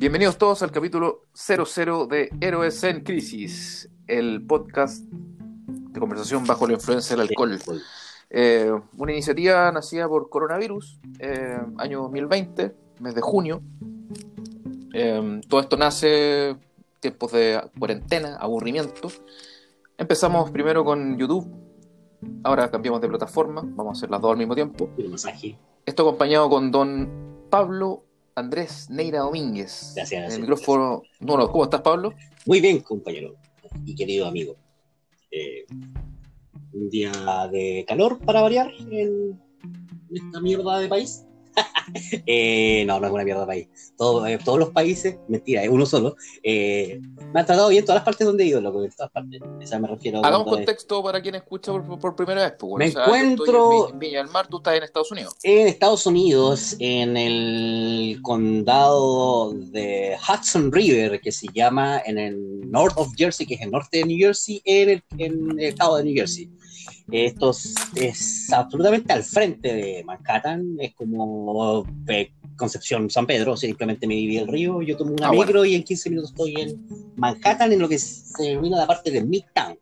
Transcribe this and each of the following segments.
Bienvenidos todos al capítulo 00 de Héroes en Crisis, el podcast de conversación bajo la influencia del alcohol. Eh, una iniciativa nacida por coronavirus, eh, año 2020, mes de junio. Eh, todo esto nace tiempos de cuarentena, aburrimiento. Empezamos primero con YouTube, ahora cambiamos de plataforma, vamos a hacer las dos al mismo tiempo. Esto acompañado con don Pablo Andrés Neira Domínguez. Gracias, gracias. el micrófono. No, no, ¿cómo estás, Pablo? Muy bien, compañero y querido amigo. Eh, un día de calor para variar en esta mierda de país. Eh, no, no es una mierda país. Todo- eh, todos los países, mentira, es uno solo. eh, me han tratado bien todas las partes donde he ido, loco, en todas partes. O sea, me refiero a. Hagamos contexto para quien escucha por, por primera vez. Pues, bueno. Me O sea, encuentro- en Vi- en Viña del Mar, tú estás en Estados Unidos. En Estados Unidos, en el condado de Hudson River, que se llama en el North of Jersey, que es el norte de New Jersey, en el, en el estado de New Jersey. Esto es, absolutamente al frente de Manhattan, es como eh, Concepción San Pedro, simplemente me viví el río, yo tomo una Ah, bueno. micro y en 15 minutos estoy en Manhattan, en lo que se denomina la parte de Midtown.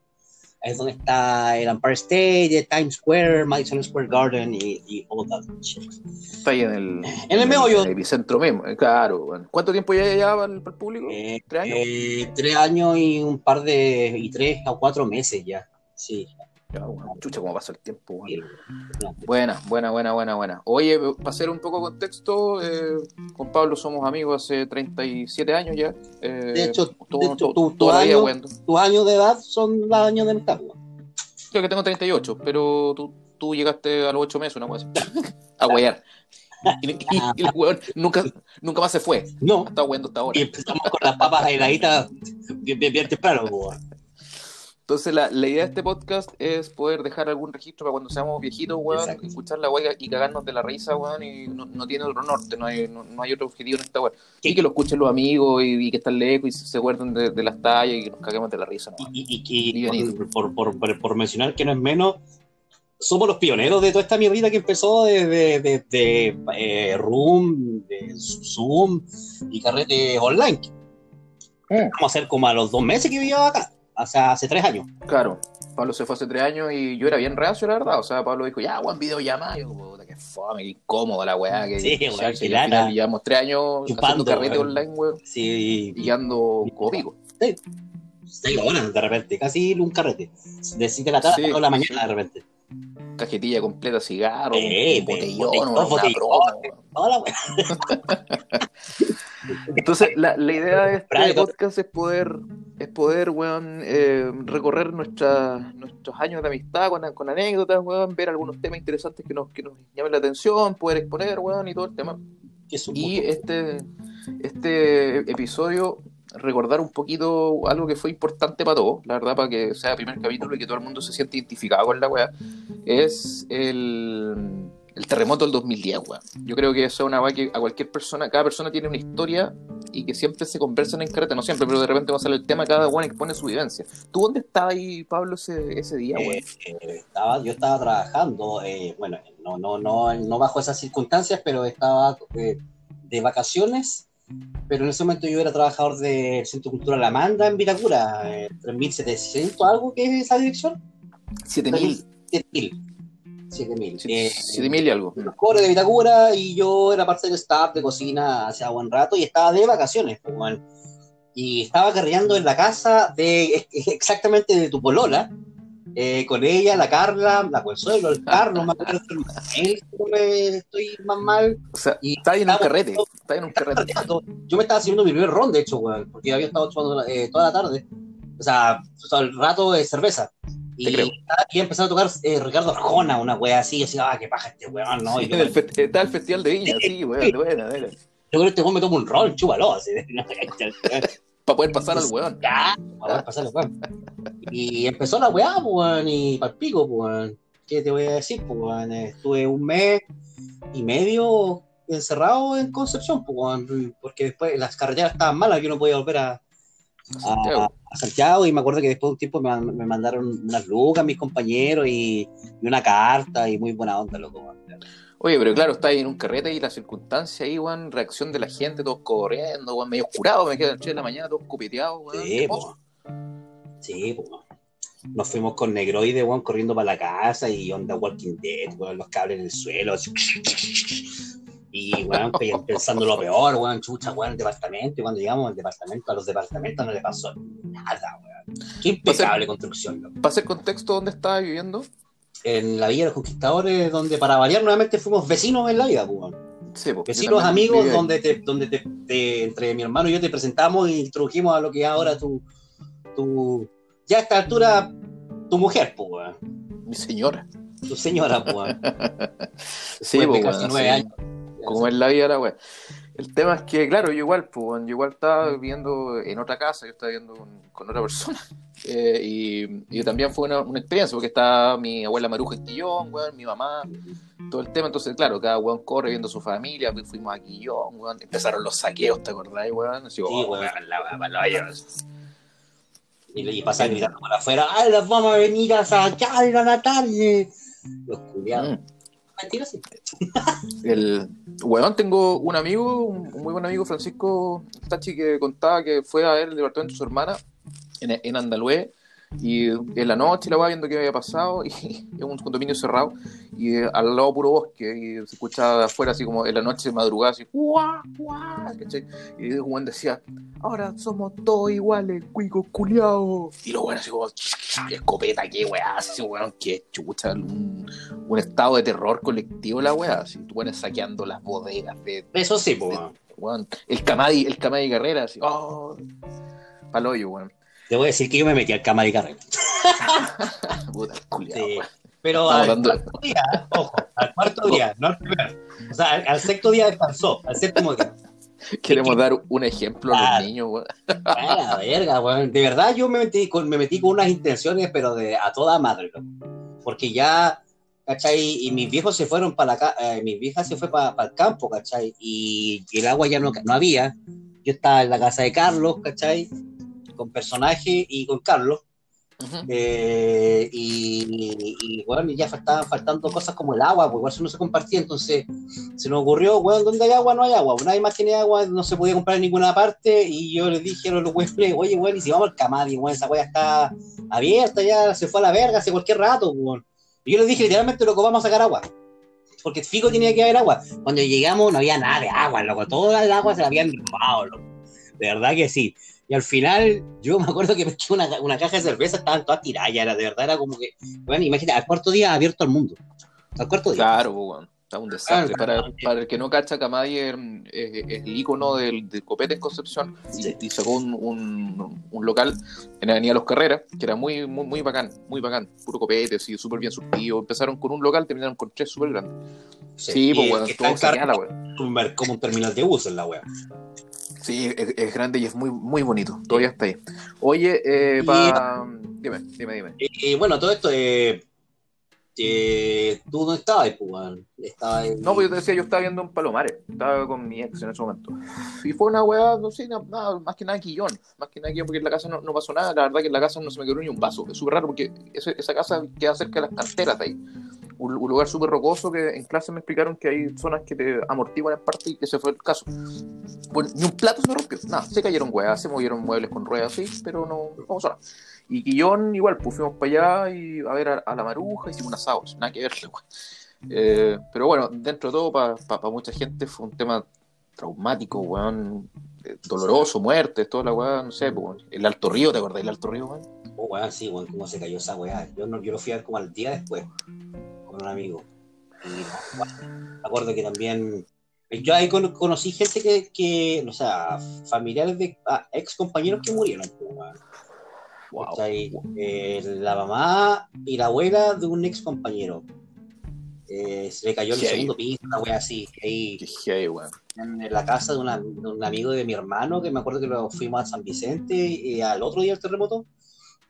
Es donde está el Empire State, Times Square, Madison Square Garden y, y all that shit. Está ahí en el, En el meollo. en el epicentro mismo. eh, Claro. bueno. ¿Cuánto tiempo ya lleva para el, el público? Eh, ¿Tres años? eh, tres años y un par de. y tres o cuatro meses ya. Sí. Ya, bueno, chucha, cómo pasa el tiempo. bueno. Buena, buena, buena, buena, buena. Oye, para hacer un poco de contexto, eh, con Pablo somos amigos hace 37 años ya. Eh, De hecho, todo- de hecho, todo- tu- tu año-. Tus años de edad son los años de weón. Creo que tengo 38, pero tú, tú llegaste a los 8 meses, una cosa. A huear. Y, y- y el weón nunca, nunca más se fue. No. Está hueando hasta ahora. Y empezamos con las papas heladitas bien, bien, bien temprano. weón. Entonces, la, la idea de este podcast es poder dejar algún registro para cuando seamos viejitos, weón, Exacto. escuchar la weá y cagarnos de la risa, weón, y no, no tiene otro norte, no hay, no, no hay otro objetivo en esta weá. Y que lo escuchen los amigos y, y que están lejos y se, se acuerden de, de las tallas y que nos caguemos de la risa. Y, y- y- por, por, por, por mencionar que no es menos, somos los pioneros de toda esta mierdita que empezó de, de, eh, Room, de Zoom y carrete online. Mm. Vamos a hacer como a los dos meses que vivíamos acá, o sea, hace tres años. Claro, Pablo se fue hace tres años y yo era bien reacio, la verdad. O sea, Pablo dijo, ya, weón, videollamada. Y yo, puta, qué fome, qué incómoda la weá. Que, Sí, se- qué y final llevamos tres años Chupando, haciendo carrete online, weón, Sí, y ando como pico. seis horas de repente, casi un carrete. De 7 de la tarde Sí, a 4 de la mañana sí. de repente. Cajetilla completa, cigarro, un botellón, botellón, una botellón. wea. Entonces, la, la idea de este Bravo. podcast es poder, es poder, weón, eh, recorrer nuestra, nuestros años de amistad con, con anécdotas, weón, ver algunos temas interesantes que nos, que nos llamen la atención, poder exponer, weón, y todo el tema. Y este, este episodio, recordar un poquito algo que fue importante para todos, la verdad, para que sea el primer capítulo y que todo el mundo se siente identificado con la weá, es el, el terremoto del 2010, weón. Yo creo que eso es una weá que a cualquier persona, cada persona tiene una historia y que siempre se conversan en carrete, no siempre, pero de repente va a salir el tema, cada weón expone su vivencia. ¿Tú dónde estabas ahí, Pablo, ese, ese día, weón? Eh, eh, estaba, yo estaba trabajando, eh, bueno, no, no, no, no bajo esas circunstancias, pero estaba eh, de vacaciones, pero en ese momento yo era trabajador del Centro Cultural Amanda en Vitacura, eh, 3700, algo que es esa dirección, 7000, 7000, 7000. Eh, 7000 y algo. los cobres de Vitacura y yo era parte del staff de cocina hace buen rato y estaba de vacaciones, pues, y estaba carreando en la casa de exactamente de tu polola, eh, con ella, la Carla, la Consuelo, el Carlos, él, estoy más mal. O sea, Y está ahí en un carrete, está en un carrete. Yo me estaba haciendo mi primer ron, de hecho, weón, porque había estado chupando eh, toda la tarde, o sea, todo el rato de cerveza. Y, creo. y empezó a tocar eh, Ricardo Arjona, una wea así, y decía, ah, qué paja este weón, ¿no? Y yo, el está el Festival de Viña, sí, weón, buena, buena. yo creo que este weón me tomo un ron, chúbalo, así. Para poder pasar al weón. Ya, para pasarle, weón. Y empezó la weá, weón, y pal pico, pues, weón. ¿Qué te voy a decir, weón? Estuve un mes y medio encerrado en Concepción, weón, porque después las carreteras estaban malas, yo no podía volver a, a, Santiago. y me acuerdo que después de un tiempo me, me mandaron unas lucas mis compañeros y, y, una carta y muy buena onda, loco. Oye, pero claro, está ahí en un carrete y la circunstancia ahí, weón, reacción de la gente, todos corriendo, weón, medio oscurado, me quedan de la mañana, todos copeteados, weón. Sí. Sí. Nos fuimos con Negroide, weón, corriendo para la casa y onda Walking Dead, weón, los cables en el suelo. Así. Y, weón, pensando lo peor, weón, chucha, weón, el departamento. Y cuando llegamos al departamento, a los departamentos no le pasó nada, weón. Qué impecable construcción, ¿no? ¿Pasa el contexto dónde estaba viviendo? en la Villa de los Conquistadores, donde para variar nuevamente fuimos vecinos en la vida, pues. Sí, vecinos, amigos, donde, te, donde te, entre mi hermano y yo te presentamos y introdujimos a lo que es ahora tu, tu ya a esta altura, tu mujer, pues. Mi señora. Tu señora, pues. sí, pues, casi nueve años. Como en la vida la wea. El tema es que, claro, yo igual, pues, yo igual estaba viviendo en otra casa, yo estaba viviendo con, otra persona. Eh, y, también fue una, experiencia, porque estaba mi abuela Maruja Estillón, weón, mi mamá, todo el tema. Entonces, claro, cada weón corre viendo a su familia, fuimos a Quillón, weón. Empezaron los saqueos, ¿te acordás, weón? Así, sí, oh, weón, la, Y, y pasaban gritando por afuera, ¡ay, las vamos a venir a sacar la tarde! Los culiados. Mm el weón, tengo un amigo, un, muy buen amigo, Francisco Tachi, que contaba que fue a ver el departamento de su hermana en, en Andalue y en la noche la va viendo qué había pasado y es un condominio cerrado y al lado puro bosque y se escuchaba afuera así como en la noche madrugada así ¡Guau, guau! y el Juan decía ahora somos todos iguales cuico culiao y los buenos así como escopeta qué weá así weón qué chucha un, un, estado de terror colectivo la weá así tú pones saqueando las bodegas de eso sí pues el Camadi el Camadi Carrera así oh paloyo weón Debo decir que yo me metí al cama de carrera. Puta, culiado, sí. Pero al cuarto día, ojo, al cuarto día, no al primero. O sea, al, sexto día descansó, al séptimo día. Queremos dar un ejemplo a los niños, weón. verga, weón. De verdad, yo me metí, con, me metí con unas intenciones, pero de a toda madre, Porque ya, ¿cachai? Y mis viejos se fueron para la eh, mis viejas se fue para, el campo, ¿cachai? Y, y, el agua ya no, no había. Yo estaba en la casa de Carlos, ¿cachai? Con personaje y con Carlos. Eh, y, bueno, ya faltaban faltando cosas como el agua, porque igual eso no se compartía, entonces se nos ocurrió, bueno, ¿dónde hay agua? No hay agua, nadie más tiene agua, no se podía comprar en ninguna parte, y yo les dije a los weones, oye, bueno, y si vamos al Camadi, bueno, esa weá está abierta, ya se fue a la verga hace cualquier rato, bueno. Y yo les dije, literalmente, loco, vamos a sacar agua. Porque fijo tenía que haber agua. Cuando llegamos no había nada de agua, loco. Toda el agua se la habían robado, loco. De verdad que sí. Y al final, yo me acuerdo que me eché una, una caja de cerveza, estaban todas tiradas, era de verdad, era como que, bueno, imagínate, al cuarto día abierto al mundo. Al cuarto día. Claro, bueno. Está un desastre. para, para, el que no cacha, Camadi es, es, el icono del, copete en Concepción y, sacó un, un, local en la Avenida Los Carreras, que era muy, muy, muy bacán, muy bacán. Puro copete, así, súper bien surtido. Empezaron con un local, terminaron con tres súper grandes. Sí, pues bueno, todo weón. Como un terminal de bus en la web. Sí, es, grande y es muy, muy bonito. Todavía está ahí. Oye, eh, pa... dime, dime, dime. Y, bueno, todo esto, eh, eh, tú no estabas, pues, estaba No, pues yo te decía, yo estaba viendo un Palomares, estaba con mi ex en ese momento. Y fue una weá, no sé, nada, más que nada quillón, más que nada quillón, porque en la casa no, no, pasó nada, la verdad que en la casa no se me quedó ni un vaso, es súper raro porque esa casa queda cerca de las canteras de ahí un, lugar súper rocoso que en clase me explicaron que hay zonas que te amortiguan en parte y que ese fue el caso. Bueno, ni un plato se me rompió, nada, se cayeron huevas, se movieron muebles con ruedas, sí, pero no, no pasó nada. Y Quillón igual, pues fuimos para allá y a ver a, la maruja, hicimos un asado, nada que ver, eh, pero bueno, dentro de todo, para mucha gente fue un tema traumático, weón, eh, doloroso, muerte, toda la weá, no sé, pues, el Alto Río, ¿te acordás del Alto Río, weón? Oh, weón, sí, weón, cómo se cayó esa weá. Yo, no, yo lo fui a ver como al día después un amigo. Y me acuerdo que también. Yo ahí conocí gente que, que, o sea, familiares de ah, ex compañeros que murieron. Wow. Eh, la mamá y la abuela de un ex compañero. Eh, se le cayó el segundo piso, una wea así. Ahí, en la casa de, de, un amigo de mi hermano, que me acuerdo que lo fuimos a San Vicente y al otro día el terremoto.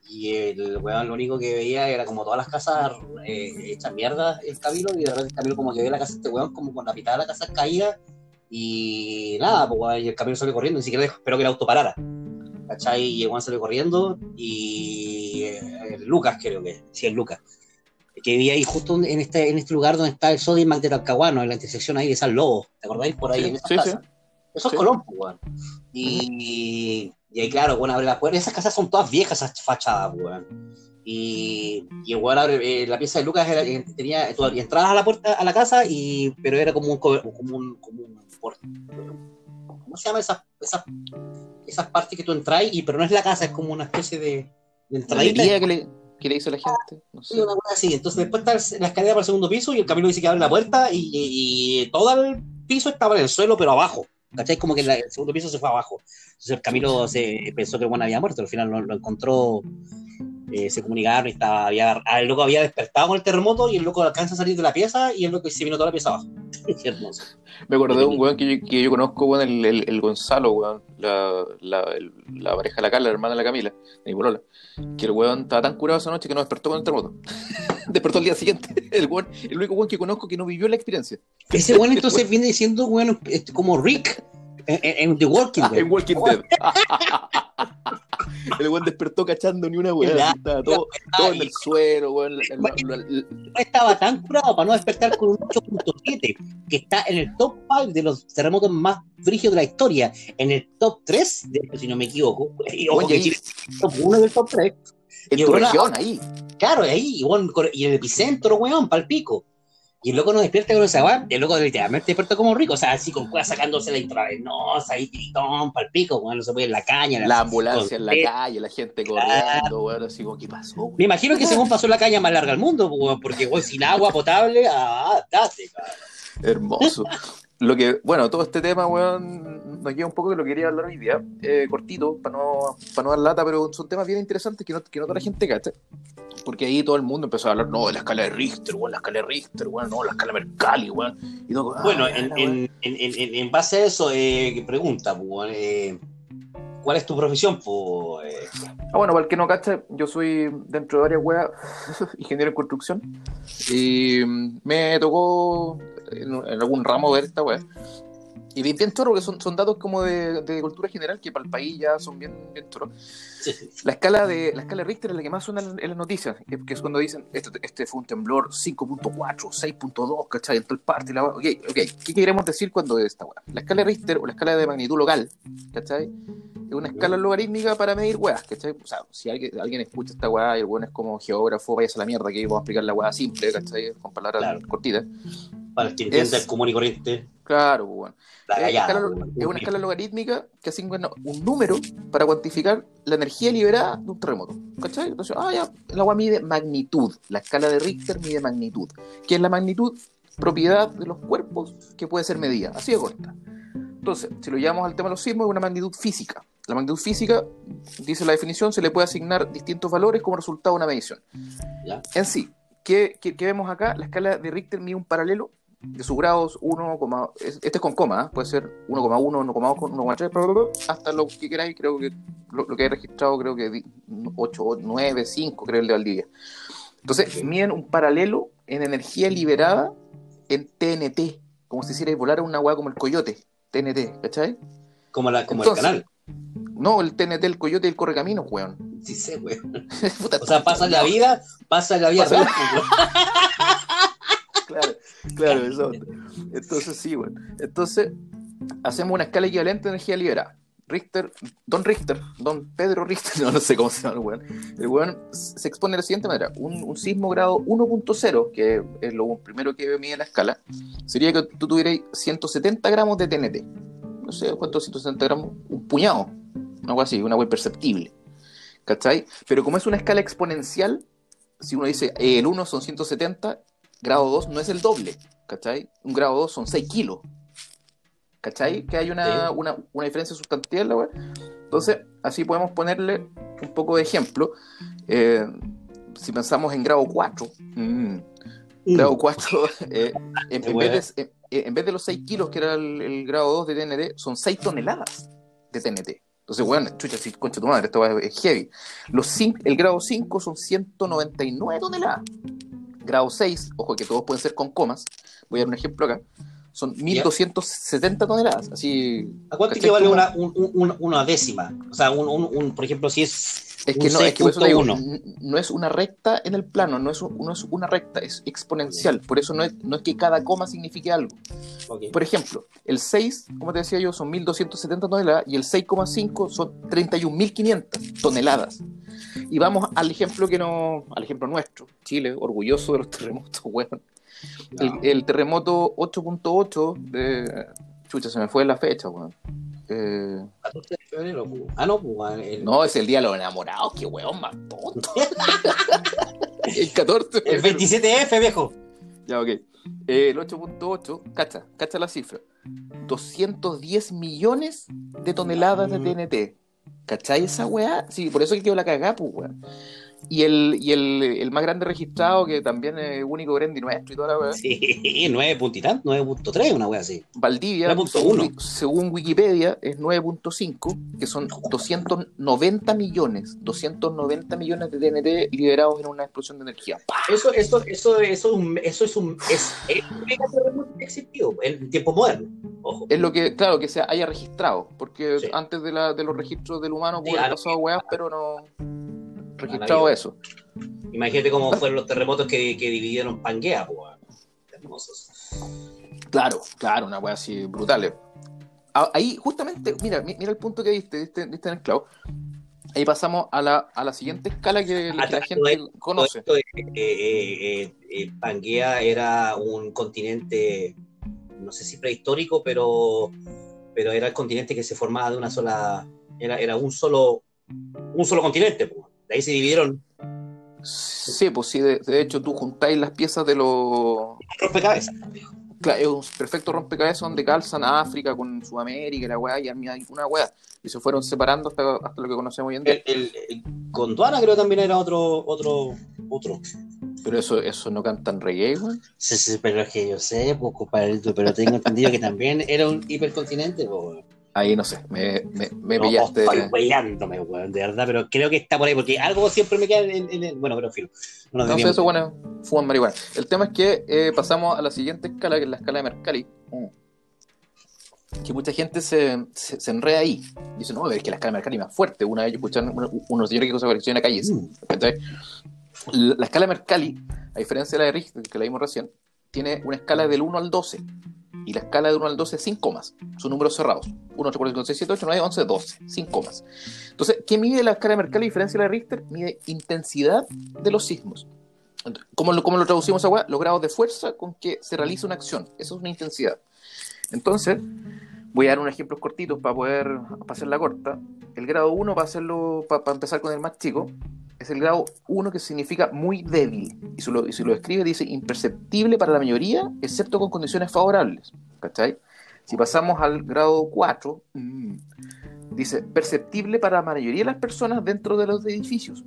Y el weón lo único que veía era como todas las casas eh, hechas mierda el Camilo, y de repente el Camilo como que ve la casa de este weón como con la mitad de la casa caída, y nada, pues y el Camilo salió corriendo, ni siquiera esperó que el auto parara. ¿cachai? Y el weón salió corriendo y eh, Lucas creo que, sí, es Lucas, que vivía ahí justo en este, en este lugar donde está el Sodimac de Talcahuano, en la intersección ahí de San Lobo, ¿te acordáis? Por ahí Sí, en esa sí, casa. sí. Eso es Sí. Colón, pues, weón. Y, y ahí, claro, bueno, abre la puerta. Esas casas son todas viejas, esas fachadas, pues, weón. Y, y abre, eh, la pieza de Lucas era, eh, tenía, tú entrabas a la puerta, a la casa, y, pero era como un, co- como un, como un ¿cómo se llama esas, esas, esas partes que tú entras y, pero no es la casa, es como una especie de, de entradita. que le, que le hizo la gente. No sé. Una cosa así. Entonces después está la escalera para el segundo piso y el camino dice que abre la puerta y, y- y todo el piso estaba en el suelo, pero abajo. ¿Cachai? Como que la- el segundo piso se fue abajo. Entonces el Camilo se pensó que el bueno había muerto. Al final lo, lo encontró, eh, se comunicaron y estaba, había, el loco había despertado con el terremoto y el loco alcanza a salir de la pieza y el loco se vino toda la pieza abajo. Qué hermoso. Me acordé de un weón que yo, que yo conozco, weón, el, el, el Gonzalo, weón, la, la, el- la pareja de la Carla, la hermana de la Camila, de mi polola, que el weón estaba tan curado esa noche que no despertó con el terremoto. despertó al día siguiente. El weón, el único weón que conozco que no vivió la experiencia. Ese bueno entonces viene diciendo, este, como Rick en, en- The Walking Ah, Dead. en Walking Dead. el weón despertó cachando ni una weá. Estaba todo, todo en el suelo, weón. no estaba tan curado para no despertar con un 8.7, que está en el top 5 de los terremotos más frígidos de la historia, en el top 3, de, si no me equivoco, y ojo el top 1 del top 3, en y tu región, ahí. claro, ahí, y, cor- y el epicentro, weón, pal pico. Y el loco no despierta con esa weá, y el loco literalmente despierta como rico, o sea, así con weá sacándose la intravenosa, ahí gritón, pal pico, weón, no se puede en la caña. La ambulancia en la calle, la gente corriendo, weón, así como, ¿qué pasó? weón? Me imagino que según pasó la caña más larga del mundo, weón, porque weón, sin agua potable, ah, date, cabrón. Hermoso. Lo que, bueno, todo este tema, weón, nos lleva un poco de lo que quería hablar hoy día, eh, cortito, para no, para no dar lata, pero son temas bien interesantes que no, que no toda la gente cacha. Porque ahí todo el mundo empezó a hablar, no, de la escala de Richter, weón, la escala de Richter, weón, no, la escala Mercalli, weón. Y todo, ah, Bueno, en, weón. en, en, base a eso, eh, pregunta, pues, eh, ¿cuál es tu profesión? Pues, eh, Ah, bueno, para el que no cacha, yo soy dentro de varias weas ingeniero en construcción y mm, me tocó en, en algún ramo ver esta wea. Y bien, bien chorro, que son, son datos como de, de cultura general que para el país ya son bien, bien chorros. sí, La escala de la escala de Richter es la que más suena en, en las noticias, que que es cuando dicen este, este fue un temblor 5.4, 6.2, ¿cachai? En tal parte. La, ok, ok, ¿qué queremos decir cuando es esta weá? La escala de Richter o la escala de magnitud local, ¿cachai? Es una escala logarítmica para medir weas, ¿cachai? O sea, si alguien, alguien escucha esta weá y el weón es como geógrafo, vayas a la mierda, que vamos a explicar la weá simple, ¿cachai? Con palabras Claro. cortitas. Para el que entienda Es- el común y corriente, Claro, bueno. Es, escala- pues, es una escala logarítmica que asigna un número para cuantificar la energía liberada de un terremoto. ¿Cachai? Entonces, ah, ya, el agua mide magnitud. La escala de Richter mide magnitud. ¿Qué es la magnitud? Propiedad de los cuerpos que puede ser medida. Así de corta. Entonces, si lo llevamos al tema de los sismos, es una magnitud física. La magnitud física, dice la definición, se le puede asignar distintos valores como resultado de una medición. ¿ya? En sí, ¿qué, qué- qué vemos acá? La escala de Richter mide un paralelo de sus grados 1, es- este es con coma, ¿eh? puede ser 1,1, 1,2, 1,3, bla, bla, bla, hasta lo que queráis, creo que lo, lo que he registrado, creo que di- 8, 9, 5, creo el de Valdivia. Entonces, miden un paralelo en energía liberada en TNT, como si hicierais volar a una hueá como el coyote, TNT, ¿cachai? Como, la, como Entonces, el canal. No, el TNT, el coyote y el correcaminos, weón. Sí sé. Puta, O sea, pasa la vida, pasa la vida Pasa la- real, pues, güey. Claro, claro, eso. Entonces, sí, bueno. Entonces, hacemos una escala equivalente de energía liberada. Richter, Don Richter, Don Pedro Richter, no, no sé cómo se llama el weón. El weón se expone de la siguiente manera: un, un sismo grado 1.0, que es lo primero que mide la escala, sería que tú tuvieras 170 gramos de TNT. No sé cuántos 170 gramos, un puñado, algo así, una web perceptible. ¿Cachai? Pero como es una escala exponencial, si uno dice eh, el 1 son 170, grado 2 no es el doble, ¿cachai? Un grado 2 son 6 kilos, ¿cachai? Que hay una, Sí. una, una diferencia sustantiva en la web. Entonces, así podemos ponerle un poco de ejemplo. Eh, si pensamos en grado 4, mm, grado 4, eh, en, en vez de, en- en vez de los 6 kilos que era el, el grado 2 de TNT, son 6 toneladas de TNT. Entonces, bueno, chucha, si concha tu madre, esto va- es heavy. Los cin- el grado 5 son 199 toneladas. Grado 6, ojo que todos pueden ser con comas, voy a dar un ejemplo acá, son 1270 toneladas. Así, ¿A cuánto equivale Como- una, un- un- una décima? O sea, un, un- por ejemplo, si es. Es que no, es que por eso te digo, 6.1. n- no es una recta en el plano, no es, no es una recta, es exponencial. Por eso no es, no es que cada coma signifique algo. Por ejemplo, el 6, como te decía yo, son 1270 toneladas y el 6,5 son 31.500 toneladas. Y vamos al ejemplo que no, al ejemplo nuestro, Chile, orgulloso de los terremotos, weón. El, No. el terremoto 8.8 de. Chucha, se me fue la fecha, weón. Eh, 14 de febrero. Ah, no, pues. el- no, es el día de los enamorados, qué weón más tonto. el 14. El 27F, viejo. Ya, ok. Eh, el 8.8, cacha, cacha la cifra. 210 millones de toneladas de. TNT. ¿Cachai esa weá? Sí, por eso que quedó la cagada, pues, weón. Y el, y el, el más grande registrado, que también es único Grendy nuestro y toda la weá, Sí, 9 punto y tanto, 9.3, una wea así. Valdivia, 9.1. según, según Wikipedia, es 9.5, que son 290 millones, 290 millones de TNT liberados en una explosión de energía. ¡Pah! Eso, eso, eso, eso, es un- eso es un. Es el mega terremoto que existió en tiempo moderno. Ojo. Es lo que, claro, que se haya registrado, porque Sí. antes de, la, de los registros del humano Sí, pudo haber pasado weas, pero no registrado eso. Imagínate cómo fueron los terremotos que, que dividieron Pangea, pues. Hermosos. Claro, claro, una wea así brutal. Ah, Ahí, justamente, mira, mi- mira el punto que diste, diste, diste en el clavo. Ahí pasamos a la, a la siguiente escala que, la- que la Ah, gente conoce. Esto, eh, eh, eh, eh, Pangea era un continente, no sé si prehistórico, pero, pero era el continente que se formaba de una sola, era, era un solo, un solo continente. pues. De ahí se dividieron Sí, pues sí, de, de hecho tú juntáis las piezas de los... rompecabezas. Claro, es un perfecto rompecabezas donde calzan África con Sudamérica y la weá, y hay una weá. Y se fueron separando hasta, hasta lo que conocemos hoy en día. El, el- el Gondwana creo también era otro, otro, otro. Pero eso, eso no cantan reggae, weón. Sí, sí, pero es que yo sé, pues, compadre, pero tengo entendido que también era un hipercontinente, pues. Ahí no sé, me, me, me No, pillaste. Estoy weyándome, weón, de verdad, pero creo que está por ahí, porque algo siempre me queda en, en- en- bueno, pero filo. No nos No sé, desviemos. eso bueno, fuman marihuana. El tema es que eh, pasamos a la siguiente escala, que es la escala de Mercalli. Que mucha gente se, se, se enreda ahí. Dice, no, es que la escala de Mercalli es más fuerte. Una vez yo escuché a uno- unos señores que esa colección en la calle. Mm. ¿cachai? La, la escala de Mercalli, a diferencia de la de Richter, que la vimos recién, tiene una escala del 1 al 12. Y la escala del 1 al 12 sin comas. Son números cerrados. 1, 8, 4, 5, 6, 7, 8, 9, 11, 12. Sin comas. Entonces, ¿qué mide la escala de Mercalli a diferencia de la de Richter? Mide intensidad de los sismos. ¿Cómo lo, cómo lo traducimos a Los grados de fuerza con que se realiza una acción. Eso es una intensidad. Entonces, voy a dar unos ejemplos cortitos para poder hacer la corta. El grado 1, para hacerlo, para, para empezar con el más chico, es el grado 1 que significa muy débil. Y si lo, y si lo describe, dice imperceptible para la mayoría, excepto con condiciones favorables. ¿Cachai? Si pasamos al grado 4, mm, dice perceptible para la mayoría de las personas dentro de los edificios.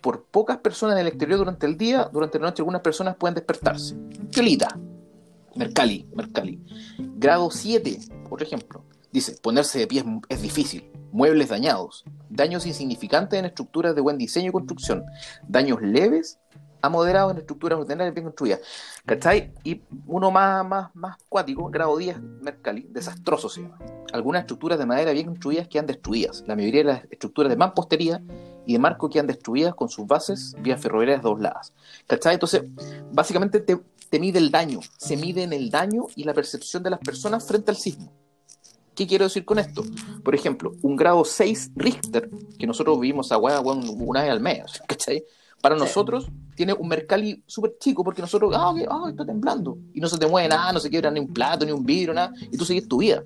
Por pocas personas en el exterior durante el día, durante la noche algunas personas pueden despertarse. Piolita. Mercalli, Mercalli. Grado 7, otro ejemplo. Dice, ponerse de pie es, difícil. Muebles dañados. Daños insignificantes en estructuras de buen diseño y construcción. Daños leves a moderados en estructuras ordinarias bien construidas. ¿Cachai? Y uno más, más, más cuático, grado 10, Mercalli, desastroso se llama. Algunas estructuras de madera bien construidas quedan destruidas. La mayoría de las estructuras de mampostería y de marco quedan destruidas con sus bases vías ferroviarias dobladas. ¿Cachai? Entonces, básicamente te, te mide el daño, se mide en el daño y la percepción de las personas frente al sismo. ¿Qué quiero decir con esto? Por ejemplo, un grado 6 Richter, que nosotros vivimos a una vez al mes, ¿cachai? Para Sí. nosotros tiene un Mercalli súper chico porque nosotros, ah, ok, ah, está temblando. Y no se te mueve nada, no se quiebra ni un plato, ni un vidrio, nada. Y tú sigues tu vida.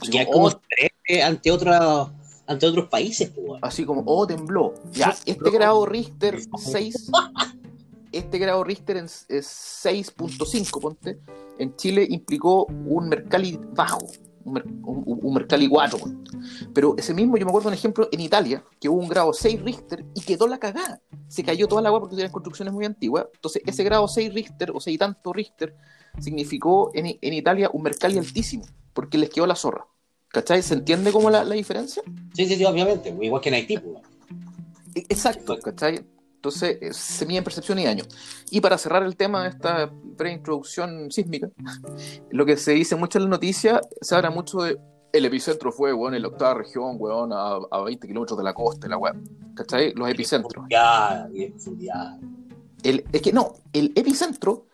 Así Ya es como, como oh, ante, otra, ante otros países, pues. weón. así como, oh, tembló. Ya, este grado Richter 6, este grado Richter en- es 6.5, ponte, en Chile implicó un Mercalli bajo, un, un- un Mercalli 4. ponte. Pero ese mismo, yo me acuerdo un ejemplo en Italia, que hubo un grado 6 Richter y quedó la cagada. Se cayó toda la agua porque tenían construcciones muy antiguas. Entonces, ese grado 6 Richter, o 6 y tanto Richter, significó en, en Italia un Mercalli altísimo, porque les quedó la zorra. ¿Cachai? ¿Se entiende cómo la, la diferencia? Sí, sí, sí, obviamente. pues, Igual que en Haití, pues. E- Exacto, ¿cachai? Entonces, eh, se mide en percepción y daño. Y para cerrar el tema de esta preintroducción sísmica, lo que se dice mucho en la noticia, se habla mucho de el epicentro fue, weón, en la octava región, weón, a, a 20 kilómetros de la costa, la weón. ¿Cachai? Los epicentros. Ya. El, es que no, el epicentro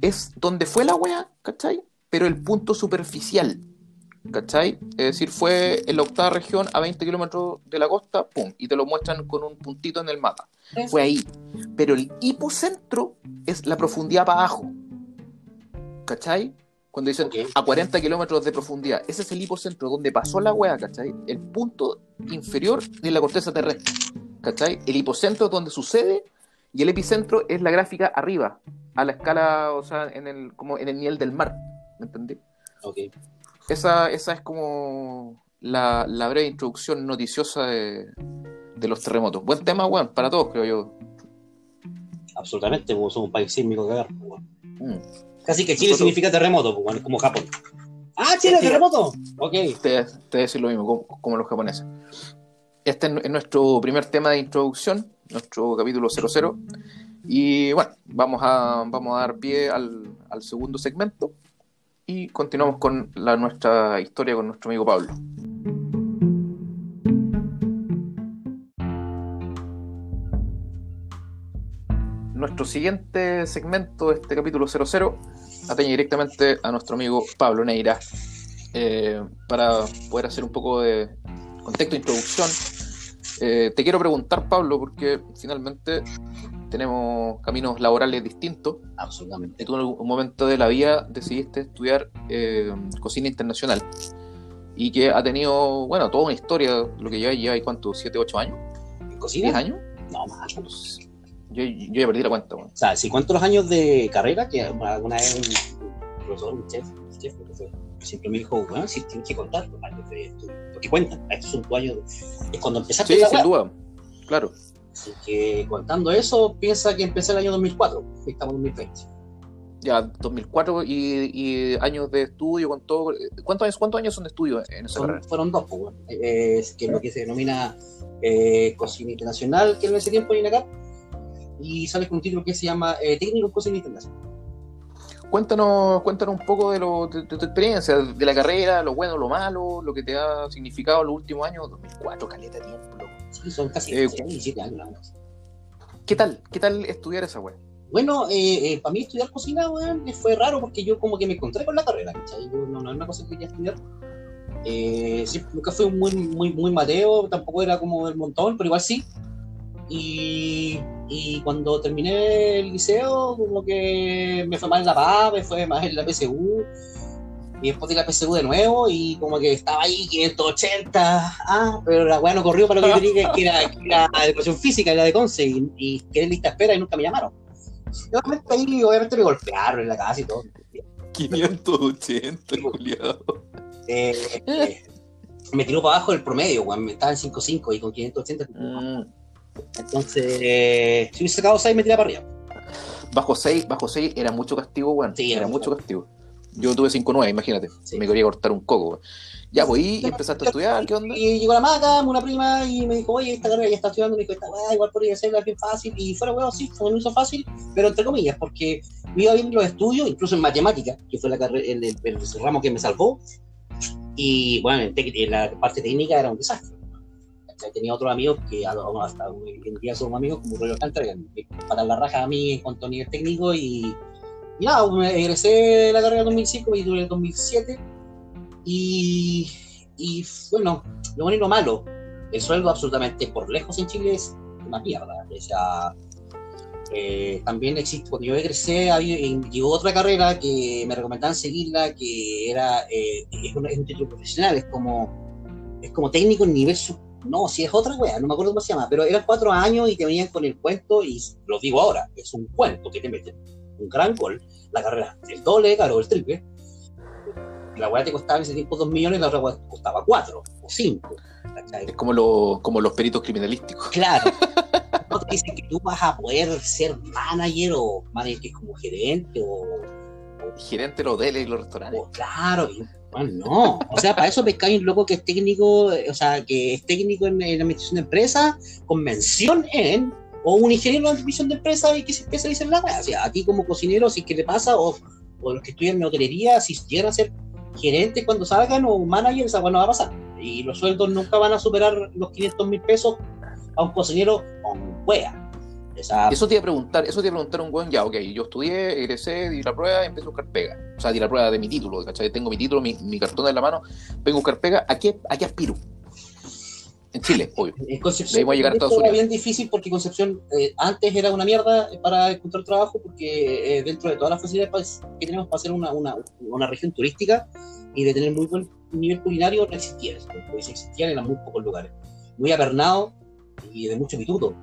es donde fue la weá, ¿cachai? Pero el punto superficial, ¿cachai? Es decir, fue en la octava región a 20 kilómetros de la costa, pum, y te lo muestran con un puntito en el mapa. Fue ahí. Pero el hipocentro es la profundidad para abajo, ¿cachai? Cuando dicen Ok. a 40 kilómetros de profundidad, ese es el hipocentro donde pasó la weá, ¿cachai? El punto inferior de la corteza terrestre, ¿cachai? El hipocentro es donde sucede y el epicentro es la gráfica arriba, a la escala, o sea, en el, como en el nivel del mar, ¿me entendí? Ok. Esa, esa es como la, la breve introducción noticiosa de, de los terremotos. Buen tema, weón, para todos, creo yo. Absolutamente, somos un país sísmico que ver. weón. Mm. Casi que Chile Nosotros- significa terremoto, pues, como Japón. ¡Ah, Chile, terremoto! Ok. Te, te voy a decir lo mismo, como, como los japoneses. Este es, es nuestro primer tema de introducción, nuestro capítulo 00. Y bueno, vamos a, vamos a dar pie al, al segundo segmento y continuamos con nuestra historia con nuestro amigo Pablo. Nuestro siguiente segmento de este capítulo 00 atañe directamente a nuestro amigo Pablo Neira. Eh, para poder hacer un poco de contexto de introducción, eh, te quiero preguntar, Pablo, porque finalmente tenemos caminos laborales distintos Absolutamente. tú en algún momento de la vida decidiste estudiar eh, cocina internacional y que ha tenido, bueno, toda una historia, lo que lleva, lleva ¿cuánto? ¿7, 8 años? ¿10 ¿Cocina? años? No, más. O Yo, yo ya perdí la cuenta, bueno. sea, si cuento los años de carrera, que alguna vez un profesor, un chef, un chef, lo que siempre me dijo, bueno, si tienes que contar los años de estudio. Porque cuentan, estos son tus años. Es cuando empezaste Sí, la sin duda, claro. Así que contando eso, piensa que empecé el año 2004. y Estamos en 2020. Ya, 2004 y, y años de estudio con todo. ¿Cuántos años, cuántos años son de estudio en esa Son- carrera? fueron dos, pues, bueno. Eh, es que es lo que se denomina eh, cocina internacional, que en ese tiempo en acá, y sale con un título que se llama eh, técnico en cocina internacional. Cuéntanos, cuéntanos un poco de, lo, de, de tu experiencia, de la carrera, lo bueno, lo malo, lo que te ha significado los últimos años. 2004, caleta tiempo, loco. Sí, son casi Eh, 17 años. más. ¿Qué tal? ¿Qué tal estudiar esa wea? Bueno, eh, eh, para mí estudiar cocina, weón, eh, fue raro porque yo como que me encontré con la carrera, ¿cachai? Yo no, no era una cosa que quería estudiar. Eh, siempre- nunca fui muy, muy, muy mateo, tampoco era como del montón, pero igual sí. Y, y cuando terminé el liceo, como que me fue mal en la PA, me fue mal en la PSU, y después de la PSU de nuevo, y como que estaba ahí 580, ah, pero la weá no corrió para lo que yo quería, que era, que era educación física, era de Conce, y, y quedé en lista de espera y nunca me llamaron. Y obviamente ahí, obviamente me golpearon en la casa y todo. 580, culiado. Eh, eh, me tiró para abajo el promedio, weón, me estaba en 5.5 y con 580. Mm, Entonces, eh, si hubiese sacado 6, me tiraba para arriba. bajo 6, bajo 6 era mucho castigo, weón. Sí, era era mucho mucho. castigo. Yo tuve 5-9, imagínate. Sí. Me quería cortar un coco. Ya, pues y empezaste a estudiar, ¿qué onda? Y llegó la maca, una prima, y me dijo, oye, esta carrera ya está estudiando, me dijo, esta weá igual podría ser bien fácil, y fuera weón, sí, se me hizo fácil, pero entre comillas, porque me iba bien en los estudios, incluso en matemática, que fue la carrera, el, el- el ramo que me salvó, y bueno, en, la parte técnica era un desastre. Tenía otros amigos que hasta hoy en día son amigos, como Rollo Alcántara, que me la raja a mí en cuanto a nivel técnico, y, y nada, me egresé de la carrera en 2005 y duré el 2007, y, y bueno, lo bueno y lo malo, el sueldo absolutamente por lejos en Chile es una mierda. O sea, eh, también existe, cuando yo egresé, había, eh, llegó otra carrera que me recomendaban seguirla, que era, eh, es, un, es un título profesional, es como, es como técnico en nivel sub- no, si es otra wea, no me acuerdo cómo se llama, pero eran cuatro años y te venían con el cuento, y lo digo ahora, es un cuento que te meten, un gran gol, la carrera, el doble, claro, el triple, la weá te costaba en ese tiempo dos millones, la otra weá costaba cuatro o cinco. ¿cachai? Es como, lo- como los peritos criminalísticos. Claro. No te dicen que tú vas a poder ser manager o manager que es como gerente o, Gerente de los hoteles y los restaurantes. o claro, bueno, no. O sea, para eso pescáis un loco que es técnico, eh, o sea, que es técnico en, en administración de empresas, con mención en o un ingeniero en división de empresa y que se especializa en la O sea, a ti como cocinero, si es que te pasa, o, o los que estudian en hotelería, si llegan a ser gerentes cuando salgan o managers, esa no va a pasar. Y los sueldos nunca van a superar los 500 mil pesos a un cocinero con wea. Eso te iba a preguntar, eso te iba a preguntar un buen ya, ok, yo estudié, egresé, di la prueba y empecé a buscar pega. O sea, di la prueba de mi título, ¿cachai? Tengo mi título, mi, mi cartón en la mano, vengo a buscar pega, ¿a qué, a qué aspiro? En Chile, obvio. En Concepción a llegar a Estados Unidos. Era bien difícil porque Concepción eh, antes era una mierda para encontrar trabajo porque eh, dentro de todas las facilidades que tenemos para ser una, una, una, región turística y de tener muy buen nivel culinario no existía. Porque si existían eran muy pocos lugares. Muy apernado y de mucho pituto.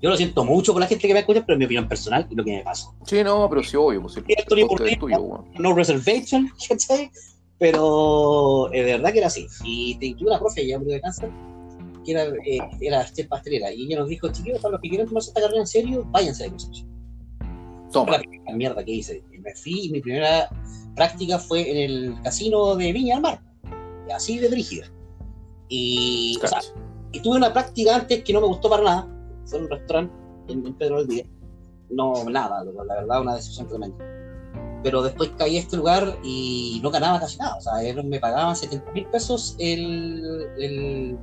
Yo lo siento mucho por la gente que me escucha, pero en mi opinión personal y lo que me pasó. Sí, no, pero sí, obvio. Pues, el tuyo, No reservation, ¿cachai? Pero eh, de verdad que era así. Y tuve una profe ya de cáncer, que era, eh, era chef pastelera, y ella nos dijo, chiquillos, para los que quieran tomarse esta carrera en serio, váyanse de Concepción. Toma. La mierda que hice. Me fui y mi primera práctica fue en el casino de Viña al Mar. Así de brígida. Y, o sea, y tuve una práctica antes que no me gustó para nada. Fue en un restaurante en, Pedro del Día. No, nada, la verdad, una decisión tremenda pero después caí a este lugar y no ganaba casi nada. O sea, me pagaban 70 mil pesos el, el,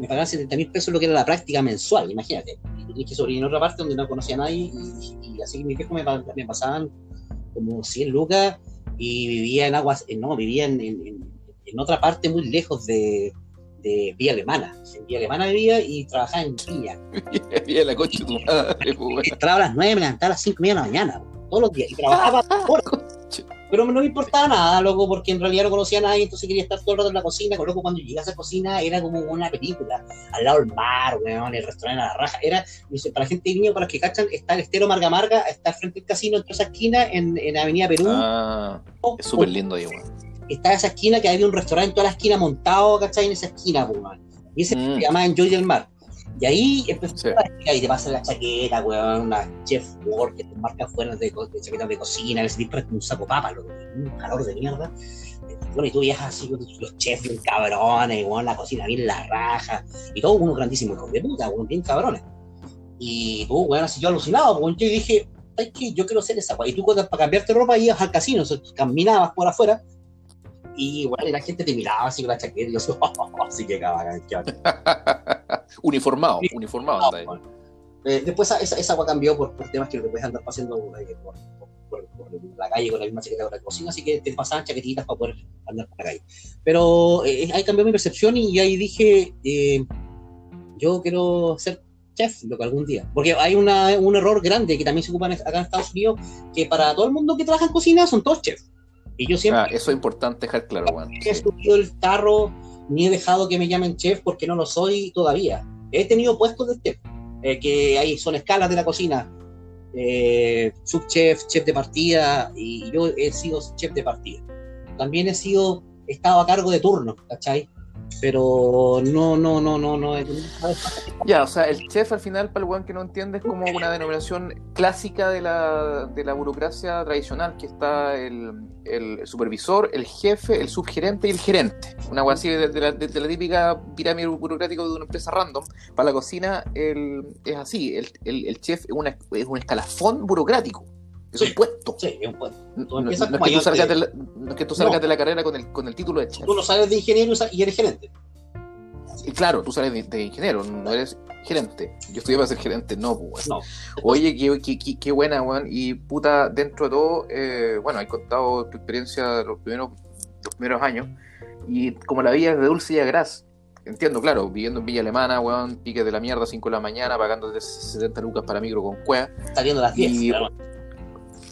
me pagaban 70 mil pesos lo que era la práctica mensual, imagínate. Y que sobrevivir en otra parte donde no conocía a nadie y, así que mis viejos me, me, pasaban como 100 lucas y vivía en aguas, no, vivía en, en, otra parte muy lejos de, de Vía Alemana. En Vía Alemana vivía y trabajaba en Villa. Vía la coche tu madre, Entraba a las 9, me levantaba a las 5 y media de la mañana todos los días y trabajaba Pero no me importaba nada, loco, porque en realidad no conocía a nadie, entonces quería estar todo el rato en la cocina. Loco, cuando llegué a esa cocina era como una película, al lado del mar, weón, el restaurante a la raja. Era, para la gente de Viña, para los que cachan, está el estero Marga Marga, está frente al casino, en esa esquina, en, en Avenida Perú. Ah, es súper lindo ahí, weón. Está esa esquina que había un restaurante en toda la esquina montado, ¿cachai? En esa esquina, weón. Y ese mm. se llama Enjoy del Mar. Y ahí empezó a y te pasa la chaqueta, weón, una chef work que te marca fuera de, de chaquetas de cocina, el para un saco papa, lo, un calor de mierda. Bueno, y tú viajas así con los chefs bien cabrones, weón, la cocina bien la raja, y todo unos grandísimos hijos de puta, weón, bien cabrones. Y tú, weón, así yo alucinado, weón, yo dije, ay, que yo quiero ser esa, weón. Y tú para cambiarte ropa ibas al casino, o caminabas por afuera, y bueno, la gente te miraba así con la chaqueta y yo así que cabrón, Uniformado, uniformado. Eh, después esa, esa, agua cambió por, por, temas que no te puedes andar pasando eh, por, por, la calle con la misma chaqueta de la cocina, así que te pasaban chaquetitas para poder andar por la calle. Pero eh, ahí cambió mi percepción y ahí dije, yo quiero ser chef lo que algún día. Porque hay una, un error grande que también se ocupa acá en Estados Unidos, que para todo el mundo que trabaja en cocina son todos chefs. Y yo siempre... Ah, eso es importante dejar claro, bueno. He subido el carro, ni he dejado que me llamen chef porque no lo soy todavía. He tenido puestos de chef, eh, que ahí son escalas de la cocina. Eh, subchef, chef de partida, y yo he sido chef de partida. También he sido, estado a cargo de turno, ¿cachai? Pero no, no, no, no, no. Ya, o sea, el chef al final, para el weón que no entiende, es como una denominación clásica de la, de la burocracia tradicional, que está el, el supervisor, el jefe, el subgerente y el gerente. Una weón así de, la, típica pirámide burocrática de una empresa random. Para la cocina el, es así, el, el, chef es un escalafón burocrático. Es un puesto. Sí, es un puesto. no, es que tú salgas, de la, no que tú salgas de la carrera con el, con el título de chef. Tú no sales de ingeniero y eres gerente. Y claro, tú sales de, ingeniero, no eres gerente. Yo estudié para ser gerente, no, pues. No. Oye, qué, qué, qué, buena, weón. Y puta, dentro de todo, eh, bueno, hay contado tu experiencia de los primeros, los primeros años. Y como la vida es de dulce y a gras, entiendo, claro, viviendo en Villa Alemana, weón, pique de la mierda, 5 de la mañana, pagando de 70 lucas para micro con cueva. Saliendo a las 10, y,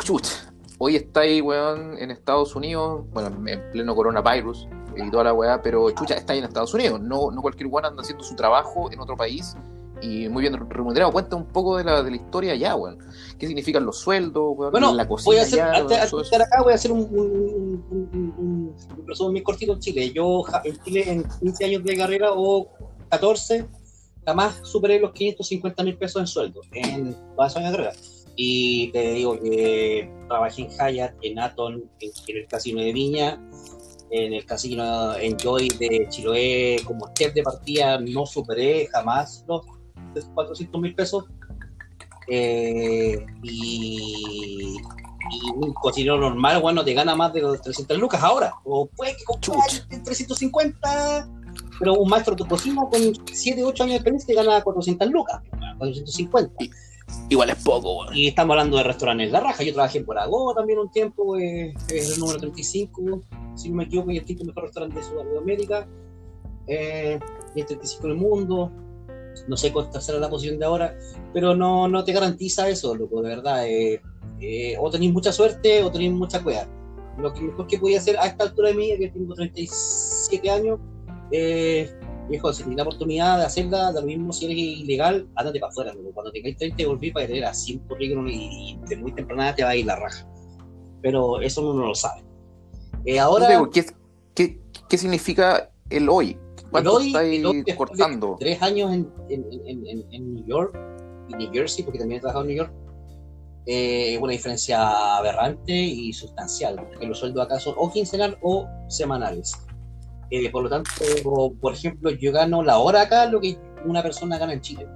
chucha, hoy estáis, weón, en Estados Unidos, bueno, en pleno coronavirus y toda la weá, pero chucha, está en Estados Unidos, no, no cualquier weón anda haciendo su trabajo en otro país y muy bien remunerado. Cuenta un poco de la, de la historia allá, weón. ¿Qué significan los sueldos, weón? Bueno, la cocina voy a hacer, antes, de estar acá, voy a hacer un, un, un, un, resumen muy cortito en Chile. Yo en Chile, en 15 años de carrera o 14, jamás superé los 550 mil pesos en sueldo en toda esa carrera. Y te digo que trabajé en Hyatt, en Aton, en, el casino de Viña, en el casino Enjoy de Chiloé, como chef de partida, no superé jamás los 400 mil pesos. Eh, y, y un cocinero normal, bueno, te gana más de 300 lucas ahora. O puede que comprar en 350, pero un maestro de cocina con 7, 8 años de experiencia te gana 400 lucas, 450. Igual es poco, Y estamos hablando de restaurantes La Raja. Yo trabajé en Paraguay también un tiempo, eh, es el número 35, si no me equivoco, y el quinto mejor restaurante de Sudamérica. Eh, y el 35 en el mundo. No sé cuál será la posición de ahora, pero no, no te garantiza eso, loco, de verdad. Eh, eh, o tenéis mucha suerte o tenéis mucha cueva. Lo que mejor que podía hacer a esta altura de vida, que tengo 37 años, eh, viejo, si tienes la oportunidad de hacerla, de lo mismo si eres ilegal, ándate para afuera. Loco. Cuando tengáis 30 volví para tener así un currículum y, y de muy temprana te va a ir la raja. Pero eso uno no lo sabe. Eh, ahora, Digo, ¿qué, qué, ¿Qué significa el hoy? ¿Cuánto hoy, estáis hoy, después de cortando? Tres años en, en, en, en, en New York y New Jersey, porque también he trabajado en New York. Eh, una diferencia aberrante y sustancial, porque los sueldos acá son o quincenal o semanales. Eh, por lo tanto, por ejemplo, yo gano la hora acá lo que una persona gana en Chile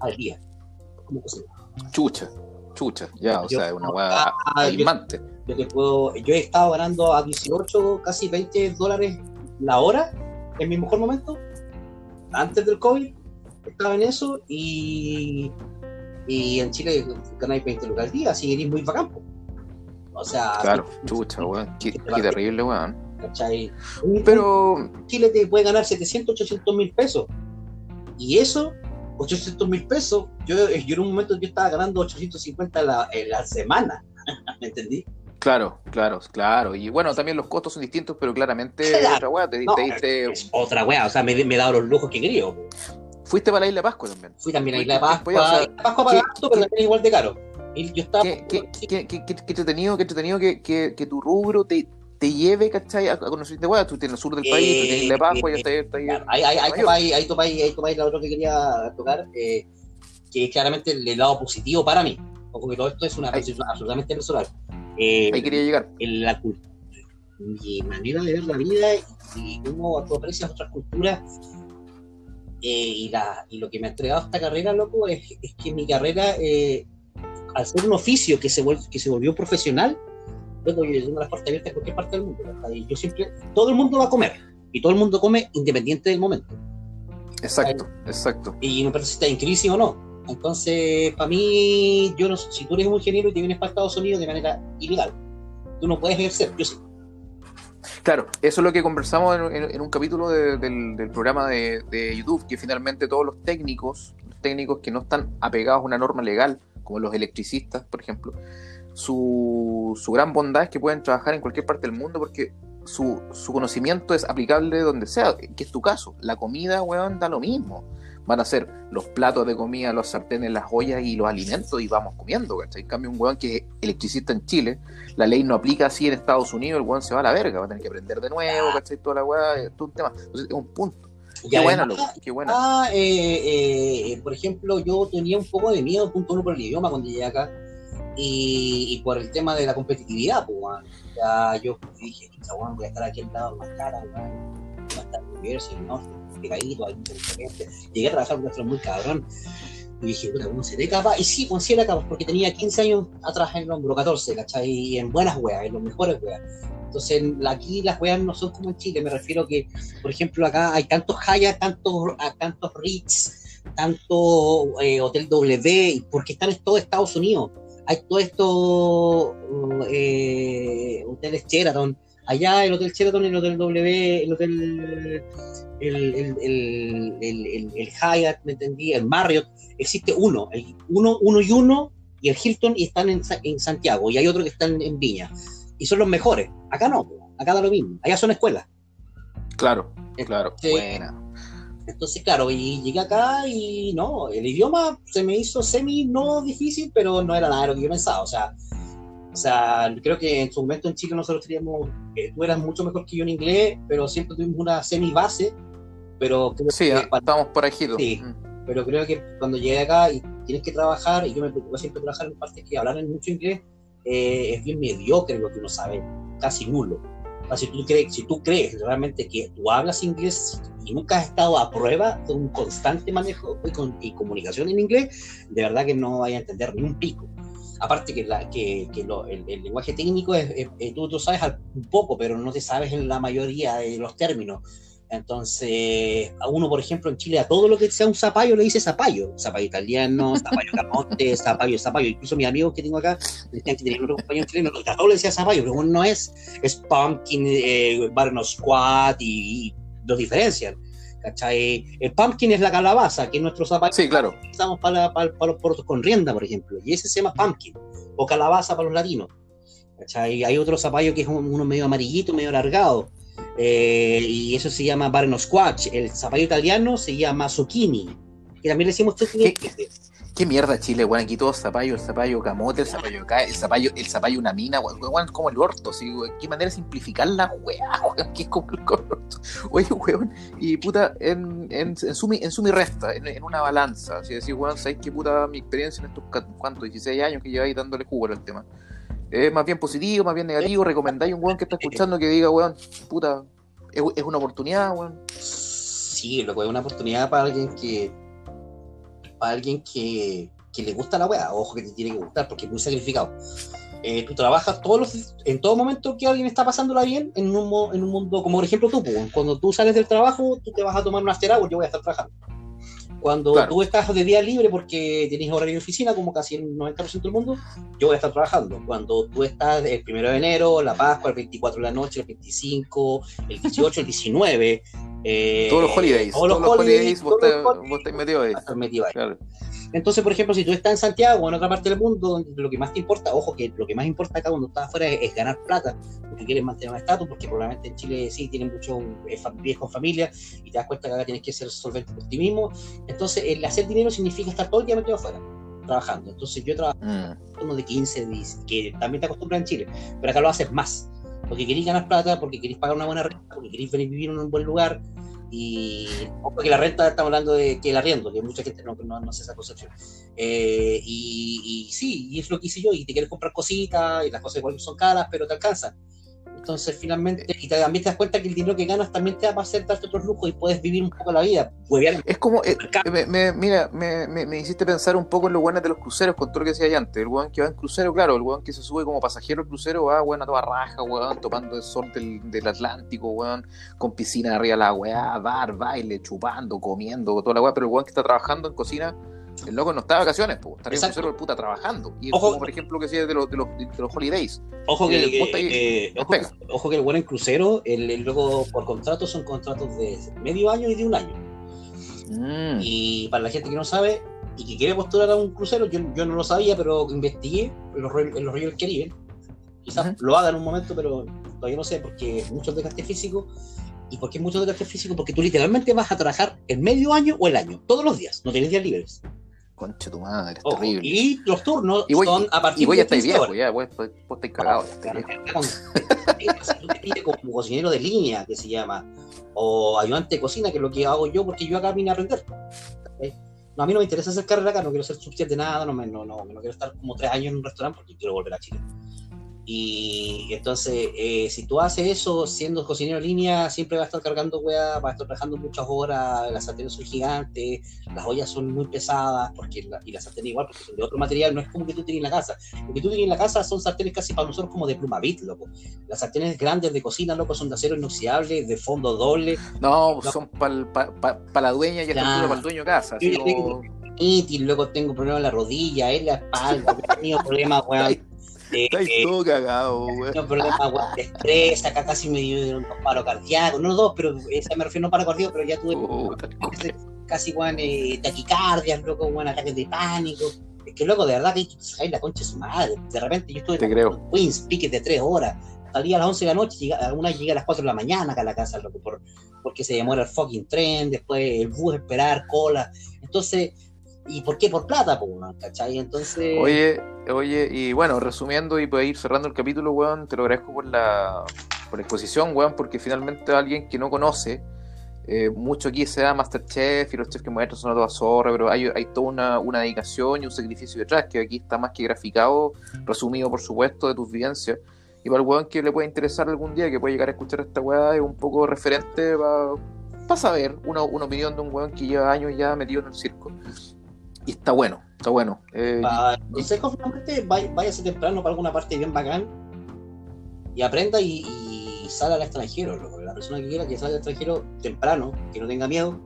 al día. Como cocina. Chucha, chucha, ya, o Yo- sea, es una yo- alarmante. Yo, te puedo, yo he estado ganando a 18, casi 20 dólares la hora en mi mejor momento, antes del COVID, estaba en eso y, y en Chile ganáis 20 lucas al día, así eres muy bacán. O sea, Claro, chucha, weón. Qué, qué terrible, weón. Pero, Chile te puede ganar 700, 800 mil pesos. Y eso, 800 mil pesos, yo, yo en un momento yo estaba ganando 850 la, en la semana. ¿Me entendí? claro, claro, claro. Y bueno, también los costos son distintos, pero claramente Claro. otra weá. Te, No, te Es otra wea, o sea, me, me he dado los lujos que quería. fuiste para la isla Pascua también. Fui también a Fuiste Isla Pascua. o sea, Pascua ¿qué- barato, pero también igual de caro. Y yo estaba. Qué, qué, qué, qué, qué- qué entretenido, qué entretenido que, que, que tu rubro te, te lleve, ¿cachai? A, a conocer de weá. Tú tienes el sur del país, tú tienes Isla de Pascua, Eh, y está ahí, está ahí. Ahí, ahí, topáis, ahí, topáis la otra que quería tocar, eh, que es claramente el lado positivo para mí. Ojo que todo esto es una percepción absolutamente personal. Eh, Ahí quería llegar. en la mi manera de ver la vida y cómo tú aprecias otras culturas eh, y, la, y lo que me ha entregado esta carrera, loco, es, es que mi carrera, eh, al ser un oficio que se, que se volvió profesional, loco, yo tengo las puertas abiertas en cualquier parte del mundo. ¿verdad? Y yo siempre, todo el mundo va a comer y todo el mundo come independiente del momento. Exacto, exacto. Y no importa si estás en crisis o no. Entonces, para mí, yo no, si tú eres un ingeniero y te vienes para Estados Unidos de manera ilegal, tú no puedes ejercer. Yo sí. Claro, eso es lo que conversamos en, en- en un capítulo de- del, del programa de, de YouTube, que finalmente todos los técnicos, los técnicos que no están apegados a una norma legal, como los electricistas, por ejemplo, su, su gran bondad es que pueden trabajar en cualquier parte del mundo porque su, su conocimiento es aplicable donde sea, que es tu caso. La comida, weón, da lo mismo. Van a ser los platos de comida, los sartenes, las ollas y los alimentos y vamos comiendo, ¿cachai? En cambio, un weón que es electricista en Chile, la ley no aplica así en Estados Unidos, el weón se va a la verga, va a tener que aprender de nuevo, ¿cachai? Toda la weá, todo un tema. Entonces, es un punto. Y Qué buena, además, loco, qué buena. Ah, eh, eh, por ejemplo, yo tenía un poco de miedo, punto uno, por el idioma cuando llegué acá y, por el tema de la competitividad, pues. Ya yo dije, "Chucha, weón, voy a estar aquí al lado más cara, weón. Voy a estar en University, ¿no? Pegadito, ahí. Llegué a trabajar con un muy cabrón. Y dije, puta, ¿cómo seré capaz? Y sí, pues sí era capaz, porque tenía 15 años atrás en el hombro, 14, ¿cachai? Y en buenas weas, en los mejores weas. Entonces, aquí las weas no son como en Chile, me refiero que, por ejemplo, acá hay tantos Hyatt, tantos, tantos Ritz, tanto eh, Hotel W, porque están en todo Estados Unidos. Hay todo esto, eh, hoteles Sheraton. Allá el Hotel Sheraton, el Hotel W, el Hotel, el, el, el, el, Hyatt, ¿me entendí? El Marriott. Existe uno, el uno, uno y uno, y el Hilton, y están en, en Santiago, y hay otro que están en Viña. Y son los mejores. Acá no, acá da lo mismo. Allá son escuelas. Claro, claro, Sí. buena. Entonces, claro, y llegué acá y no, el idioma se me hizo semi no difícil, pero no era nada de lo que yo pensaba. O sea, o sea, creo que en su momento en Chile nosotros teníamos, eh, tú eras mucho mejor que yo en inglés, pero siempre tuvimos una semi base, pero creo Sí, que ah, para- estamos por aquí. Sí. pero creo que cuando llegué acá y tienes que trabajar, y yo me preocupo siempre trabajar en partes que hablaran mucho inglés, eh, es bien mediocre lo que uno sabe, casi nulo. Si, tú crees, si tú crees realmente que tú hablas inglés y nunca has estado a prueba de un constante manejo y, comunicación en inglés, de verdad que no vaya a entender ni un pico. Aparte que, la, que, que el, lenguaje técnico es, tú, tú sabes un poco, pero no te sabes en la mayoría de los términos. Entonces, a uno, por ejemplo, en Chile, a todo lo que sea un zapallo le dice zapallo. Zapallo italiano, zapallo camote, zapallo, zapallo. Incluso mis amigos que tengo acá, decían que tenían otro compañero chileno, a todos le decía zapallo, pero uno no es, es pumpkin, eh, barno squat y, los diferencian. ¿Cachai? El pumpkin es la calabaza, que es nuestro zapallo. Sí, claro. Usamos para, para, para, los portos con rienda, por ejemplo. Y ese se llama pumpkin, o calabaza para los latinos. ¿Cachai? Hay otro zapallo que es uno medio amarillito, medio alargado eh, y eso se llama Barno Squash. El zapallo italiano se llama zucchini. Que también le decimos ¿Qué, ¿Qué, mierda Chile, weón? Aquí todo zapallo, el zapallo camote, el zapallo el zapallo, el zapallo una mina, weón, como el orto, ¿sí, ¿Qué manera de simplificar la weá, weón? ¿Qué es como el orto? Oye, weón, y puta, en, en, en, sumi, en sumi resta, en, una balanza, así decir, weón, ¿sabes qué puta mi experiencia en estos, cuántos, 16 años que lleváis dándole jugo al tema? ¿Es más bien positivo, más bien negativo? ¿Recomendáis un weón que está escuchando que diga, weón, puta, es, una oportunidad, weón? Sí, loco, es una oportunidad para alguien que. Para alguien que, que le gusta la weá. Ojo que te tiene que gustar porque es muy sacrificado. Eh, tú trabajas todos los, en todo momento que alguien está pasándola bien en un, en un mundo, como por ejemplo tú, cuando tú sales del trabajo, tú te vas a tomar un after hour, yo voy a estar trabajando. Cuando tú estás de día libre porque tienes horario de oficina, como casi el 90% del mundo, yo voy a estar trabajando. Cuando tú estás el primero de enero, la Pascua, el 24 de la noche, el 25, el 18, el 19. Eh, todos los holidays. Todos los, holidays, vos, estás metido ahí. Metido ahí. Claro. Entonces, por ejemplo, si tú estás en Santiago o en otra parte del mundo, donde lo que más te importa, ojo, que lo que más importa acá cuando estás afuera es, ganar plata, porque quieres mantener un estatus, porque probablemente en Chile sí tienen mucho viejos con familia y te das cuenta que acá tienes que ser solvente por ti mismo. Entonces, el hacer dinero significa estar todo el día metido afuera trabajando. Entonces, yo trabajo mm. uno de 15, 10, que también te acostumbras en Chile, pero acá lo haces más. Porque queréis ganar plata, porque queréis pagar una buena renta, porque queréis venir vivir en un buen lugar, y porque la renta estamos hablando de que el arriendo, que mucha gente no, no, no hace esa concepción. Eh, y, y, sí, y es lo que hice yo, y te quieres comprar cositas, y las cosas igual son caras, pero te alcanzan. Entonces, finalmente, y también te das cuenta que el dinero que ganas también te va a hacer darte otros lujos y puedes vivir un poco la vida. Es como, eh, me, mira, me, me, hiciste pensar un poco en los buenos de los cruceros, con todo lo que decía antes. El weón que va en crucero, claro, el weón que se sube como pasajero al crucero va, weón, a toda raja, weón, tomando el sol del, del Atlántico, weón, con piscina arriba de la weá, bar, baile, chupando, comiendo, toda la weá, pero el weón que está trabajando en cocina el loco no está de vacaciones, pues, estaría un cero puta trabajando. Y ojo, como por ejemplo que de los, de los, de los holidays. Ojo que, eh, ojo, que el buen en crucero, el, el, loco por contrato son contratos de medio año y de un año. Mm. Y para la gente que no sabe y que quiere postular a un crucero, yo, yo no lo sabía, pero investigué en los, en los ríos del Caribe. Quizás lo haga en un momento, pero todavía no sé, porque muchos desgaste físico. ¿Y por qué mucho desgaste físico? Porque tú literalmente vas a trabajar el medio año o el año, todos los días, no tienes días libres. Concha tu madre, es terrible. Y los turnos son a partir y voy de. Y estar viejo, ya, vos, estáis pides como cocinero de línea, que se llama, o ayudante de cocina, que es lo que hago yo, porque yo acá vine a aprender. No, a mí no me interesa hacer carrera acá, no quiero ser subsidiante de nada, no, no, no, no quiero estar como tres años en un restaurante porque quiero volver a Chile. Y entonces, eh, si tú haces eso siendo cocinero en línea, siempre vas a estar cargando weá, vas a estar trabajando muchas horas, las sartenes son gigantes, las ollas son muy pesadas, porque y las sartenes igual, porque son de otro material, no es como que tú tienes en la casa. Lo que tú tienes en la casa son sartenes casi para nosotros como de plumavit, loco. Las sartenes grandes de cocina, loco, son de acero inoxidable, de fondo doble. No, son para pa, la dueña y para el dueño de casa. Y luego tengo problemas en la rodilla, en la espalda, he tenido problemas, weón Estáis eh, todo cagado, güey. No, problema, de estrés, acá casi me dio un paro cardíaco, no dos, pero esa me refiero no paro cardíaco, pero ya tuve casi, güey, eh, taquicardias, loco, güey, ataques de pánico. Es que, loco, de verdad que hay la concha de su madre. De repente yo estuve en Queens, piques de tres horas. Salía a las 11 de la noche, llega, alguna llega a las 4 de la mañana acá a la casa, loco, por, porque se demora el fucking tren, después el bus esperar, cola. Entonces, ¿Y por qué? Por plata, pues, ¿cachai? Entonces. Oye, oye, y bueno, resumiendo y para ir cerrando el capítulo, weón, te lo agradezco por la, por la exposición, weón, porque finalmente alguien que no conoce, eh, mucho aquí se da Masterchef y los chefs que muestran son todas zorras, pero hay, hay toda una, una, dedicación y un sacrificio detrás, que aquí está más que graficado, resumido, por supuesto, de tus vivencias. Y para el weón que le puede interesar algún día, que puede llegar a escuchar esta weá, es un poco referente para saber una, una opinión de un weón que lleva años ya metido en el circo. Y está bueno, está bueno. Eh, Para finalmente, váyase temprano para alguna parte bien bacán y aprenda y, y salga al extranjero. loco. La persona que quiera que salga al extranjero temprano, que no tenga miedo,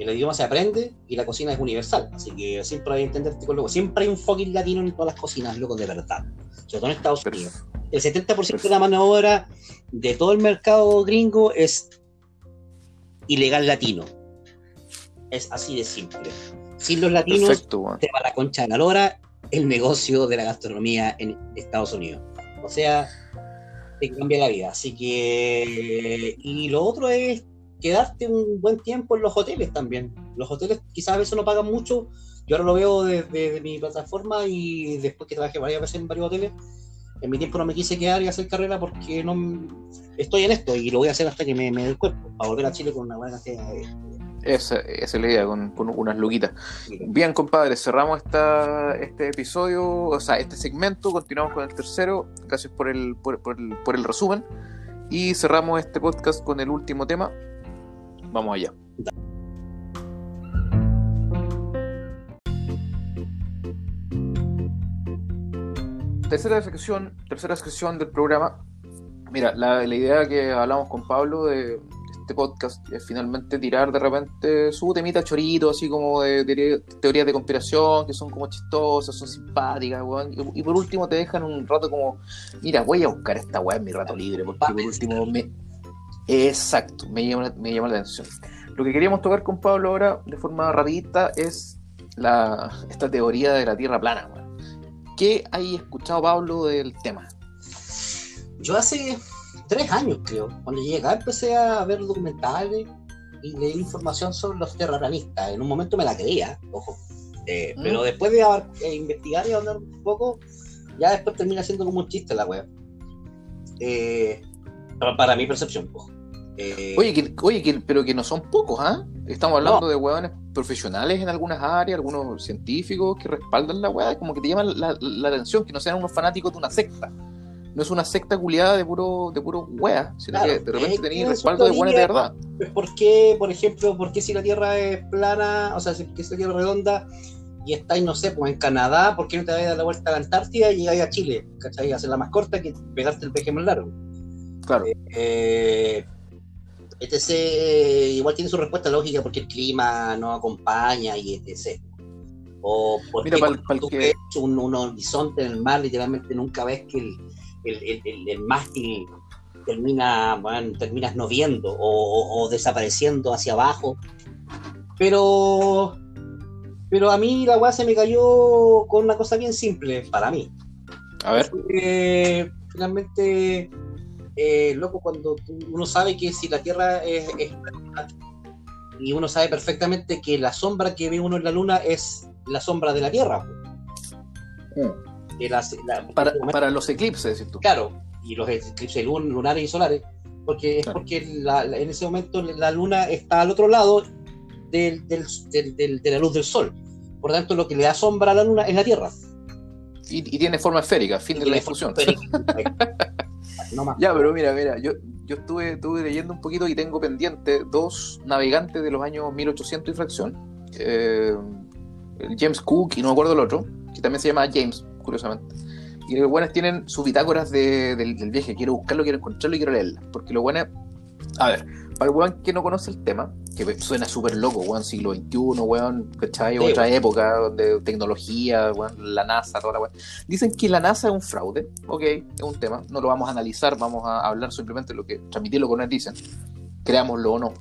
el idioma se aprende y la cocina es universal. Así que siempre hay que entenderte con loco. Siempre hay un fucking latino en todas las cocinas, loco, de verdad. Sobre todo en Estados Unidos. El 70% de la mano de obra de todo el mercado gringo es ilegal latino. Es así de simple. Sin los latinos, perfecto, te va la concha de la lora el negocio de la gastronomía en Estados Unidos. O sea, te cambia la vida. Así que. Y lo otro es quedarte un buen tiempo en los hoteles también. Los hoteles quizás a veces no pagan mucho. Yo ahora lo veo desde de mi plataforma y después que trabajé varias veces en varios hoteles, en mi tiempo no me quise quedar y hacer carrera porque no estoy en esto y lo voy a hacer hasta que me, me dé el cuerpo, para volver a Chile con una buena cantidad de... Esa, esa es la idea, con, con unas luquitas. Bien, compadre, cerramos esta, este episodio, o sea, este segmento, continuamos con el tercero, gracias por el, por, por el, por el resumen, y cerramos este podcast con el último tema. Vamos allá. Tercera sección, tercera sección del programa. Mira, la, la idea que hablamos con Pablo de, este podcast es finalmente tirar de repente su temita chorito, así como de, de teorías de conspiración, que son como chistosas, son simpáticas, weón. Y, y, por último te dejan un rato como, mira, voy a buscar esta weá en mi rato libre, porque por último me... Exacto, me llama, me llama la atención. Lo que queríamos tocar con Pablo ahora, de forma rapidita, es la, esta teoría de la Tierra plana, weón. ¿Qué hay escuchado, Pablo, del tema? Yo hace tres años, creo. Cuando llegué acá empecé a ver documentales y leer información sobre los terraplanistas. En un momento me la creía, ojo. Eh, mm. Pero después de eh, investigar y hablar un poco, ya después termina siendo como un chiste la web. Eh, para, para, mi percepción, ojo. oye, que, oye que, pero que no son pocos, ¿ah? ¿eh? Estamos hablando no. de hueones profesionales en algunas áreas, algunos científicos que respaldan la hueá, como que te llaman la, la, atención, que no sean unos fanáticos de una secta no es una secta culiada de puro de puro wea, sino claro, que de repente tenéis respaldo de buenas de verdad. ¿Por qué, por ejemplo, por qué si la Tierra es plana, o sea, si es la Tierra redonda y estáis, no sé, pues en Canadá, ¿por qué no te vais a dar la vuelta a la Antártida y llegáis a Chile? ¿Cachai? Hacerla más corta que pegarte el peje más largo. Claro. Eh, etc. Igual tiene su respuesta lógica porque el clima no acompaña y etc. O porque Mira, pa'l, pa'l tú que... ves un, un horizonte en el mar, literalmente nunca ves que el, el, el, el, el mástil termina, bueno, terminas no viendo o, o, o, desapareciendo hacia abajo. Pero, pero a mí la weá se me cayó con una cosa bien simple, para mí. A ver. Eh, finalmente, eh, loco, cuando tú, uno sabe que si la Tierra es, es y uno sabe perfectamente que la sombra que ve uno en la Luna es la sombra de la Tierra. Mm. De la, para, para, los eclipses, tú. Claro, y los eclipses lun, lunares y solares, porque Claro. es porque la- la- en ese momento la luna está al otro lado del, del- del- del- de la luz del sol. Por lo tanto, lo que le da sombra a la luna es la Tierra. Y, y tiene forma esférica, fin de la discusión. no. Ya, pero mira, mira, yo, yo estuve, estuve leyendo un poquito y tengo pendiente dos navegantes de los años 1800 y fracción. Eh, James Cook y no me acuerdo el otro, que también se llama James, curiosamente. Y los buenos tienen sus bitácoras de- del, del viaje. Quiero buscarlo, quiero encontrarlo y quiero leerla. Porque lo bueno A ver, para el weón que no conoce el tema, que suena súper loco, weón, siglo XXI, weón, ¿cachai? Sí, Otra weón. época donde tecnología, weón, la NASA, toda la weón. Dicen que la NASA es un fraude, ok, es un tema, no lo vamos a analizar, vamos a hablar simplemente de lo que, transmitir lo que nos dicen, creámoslo o no.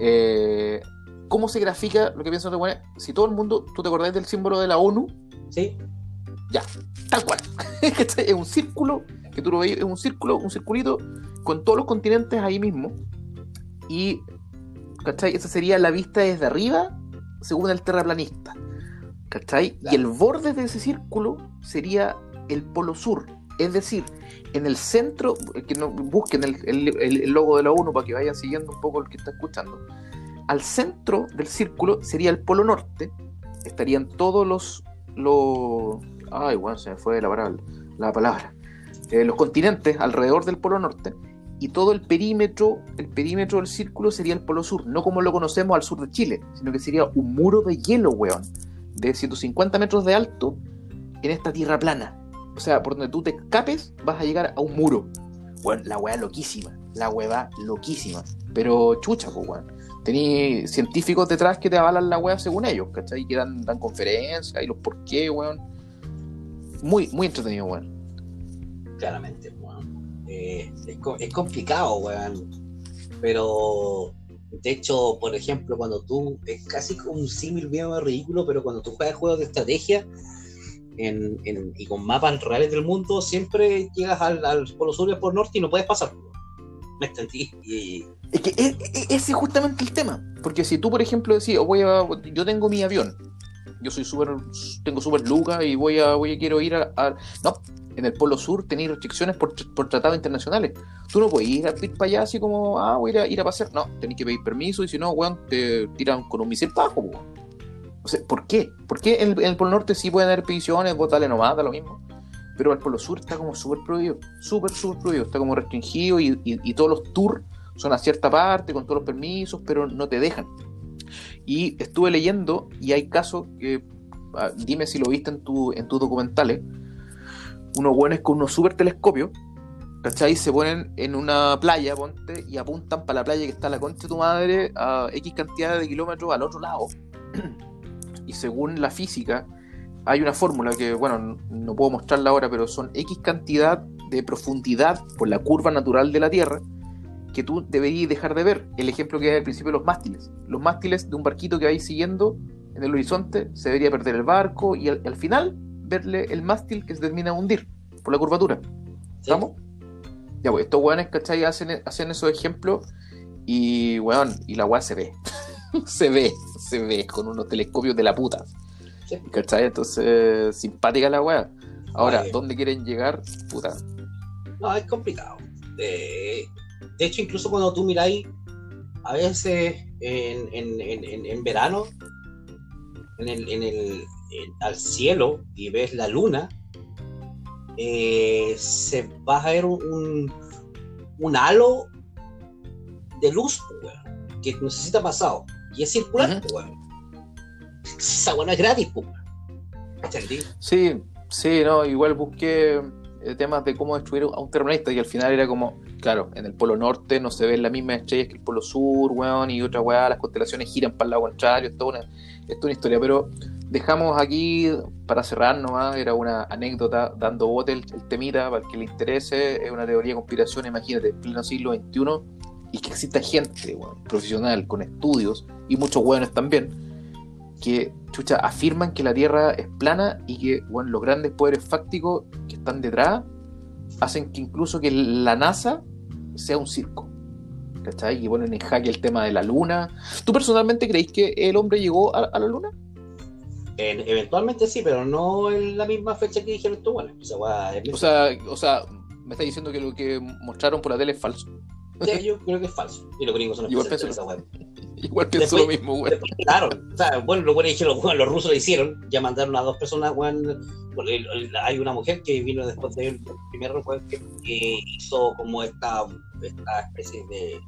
Eh, ¿Cómo se grafica lo que piensan los weones? Si todo el mundo, ¿tú te acordás del símbolo de la ONU? ¿Sí? Ya, tal cual. ¿Cachai? es un círculo, que tú lo veis, es un círculo, un circulito con todos los continentes ahí mismo. Y, ¿cachai? Esa sería la vista desde arriba, según el terraplanista. ¿Cachai? Y el borde de ese círculo sería el polo sur. Es decir, en el centro, que no, busquen el, el- el logo de la ONU para que vayan siguiendo un poco el que está escuchando. Al centro del círculo sería el polo norte. Estarían todos los. los ay, bueno, se me fue la palabra. La palabra. eh, los continentes alrededor del Polo Norte y todo el perímetro, el perímetro del círculo sería el Polo Sur, no como lo conocemos al sur de Chile, sino que sería un muro de hielo, weón, de 150 metros de alto en esta tierra plana. O sea, por donde tú te escapes, vas a llegar a un muro. Bueno, la weá loquísima, la weá loquísima. Pero chucha, pues, weón. Tení científicos detrás que te avalan la weá según ellos, ¿cachai? Que dan, dan conferencias y los por qué, weón. Muy, muy entretenido, weón. Claramente, weón. Eh, es, es, complicado, weón. Pero, de hecho, por ejemplo, cuando tú, es casi como un símil bien ridículo, pero cuando tú juegas juegos de estrategia, en, en, y con mapas reales del mundo, siempre llegas al, al Polo Sur y al Polo Norte y no puedes pasar. ¿Me entendí? Y... Es que e, e, ese es justamente el tema. Porque si tú, por ejemplo, decís, oh, voy a, yo tengo mi avión, yo soy súper, tengo súper luca y voy a, voy a quiero ir a, No, en el Polo Sur tenéis restricciones por, por, tratados internacionales. Tú no puedes ir, a, ir para allá así como, ah, voy a ir a, ir a pasear. No, tenéis que pedir permiso y si no, weón, te tiran con un misil bajo, weón. O sea, ¿por qué? ¿Por qué en el, Polo Norte sí pueden haber expediciones, vos dale nomás, da lo mismo? Pero el Polo Sur está como súper prohibido, súper, súper prohibido, está como restringido y, y, todos los tours son a cierta parte, con todos los permisos, pero no te dejan. Y estuve leyendo y hay casos que, ah, dime si lo viste en, tu, en tus documentales, unos buenos con unos super telescopios, ¿cachai? Se ponen en una playa, ponte, y apuntan para la playa que está la concha de tu madre a X cantidad de kilómetros al otro lado. y según la física hay una fórmula que, bueno, no puedo mostrarla ahora, pero son X cantidad de profundidad por la curva natural de la Tierra que tú deberías dejar de ver. El ejemplo que hay al principio de los mástiles. Los mástiles de un barquito que vais siguiendo en el horizonte, se debería perder el barco y al, final verle el mástil que se termina a hundir por la curvatura. ¿Estamos? Ya, pues, estos weones, ¿cachai? Hacen, hacen esos ejemplos y, weón, y la weá se ve. se ve, se ve con unos telescopios de la puta. ¿Cachai? Entonces, simpática la weá. Ahora, ¿dónde quieren llegar? Puta. No, es complicado. De hecho, incluso cuando tú miráis, a veces en, en, en, verano, en el, en el, al cielo y ves la luna, eh, se va a ver un, un, halo de luz que necesita pasado. Y es circular, Esa buena es gratis, pues. Sí, sí, no, igual busqué temas de cómo destruir a un terrorista y al final era como, claro, en el polo norte no se ven las mismas estrellas que el polo sur, weón, y otra weá, las constelaciones giran para el lado contrario, es toda una, es una historia, pero dejamos aquí para cerrar nomás, era una anécdota dando bote el, el temita para el que le interese, es una teoría de conspiración, imagínate, en pleno siglo XXI y que exista gente profesional con estudios y muchos hueones también que chucha afirman que la Tierra es plana y que bueno, los grandes poderes fácticos están detrás hacen que incluso que la NASA sea un circo. ¿Cachai? Y ponen en jaque el tema de la Luna. ¿Tú personalmente creéis que el hombre llegó a, la Luna? eventualmente sí, pero no en la misma fecha que dijeron tú. Bueno, o, sea, o sea, me está diciendo que lo que mostraron por la tele es falso yo creo que es falso. Y los gringos son Igual web. Igual pienso lo mismo, güey. Claro, o sea, bueno, lo bueno dijeron, los rusos lo hicieron, ya mandaron a dos personas, güey. Hay una mujer que vino después de él, el primer que, que hizo como esta, esta especie de,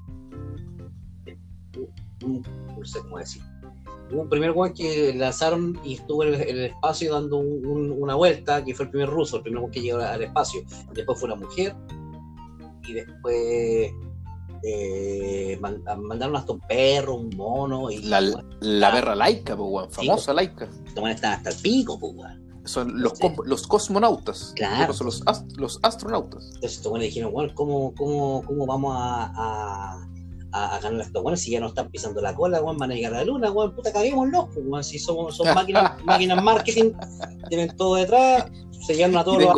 no sé cómo decir. un primer güey que lanzaron y estuvo en el, espacio dando una vuelta, que fue el primer ruso, el primer güey que llegó al espacio. Después fue una mujer y después eh, mandaron hasta un perro, un mono. Y, la, la perra laica, pues, famosa sí, laica. están hasta el pico, pues, Son los, los cosmonautas. Claro. Son los, los astronautas. Entonces, estos buenos dijeron, bueno, ¿cómo, cómo, cómo vamos a, a, a, ganar a estos buenos si ya no están pisando la cola, bueno, van a llegar a la luna, bueno, puta, caguémoslos, pues, si somos, son máquinas, máquinas marketing, tienen todo detrás, se llenan a todos los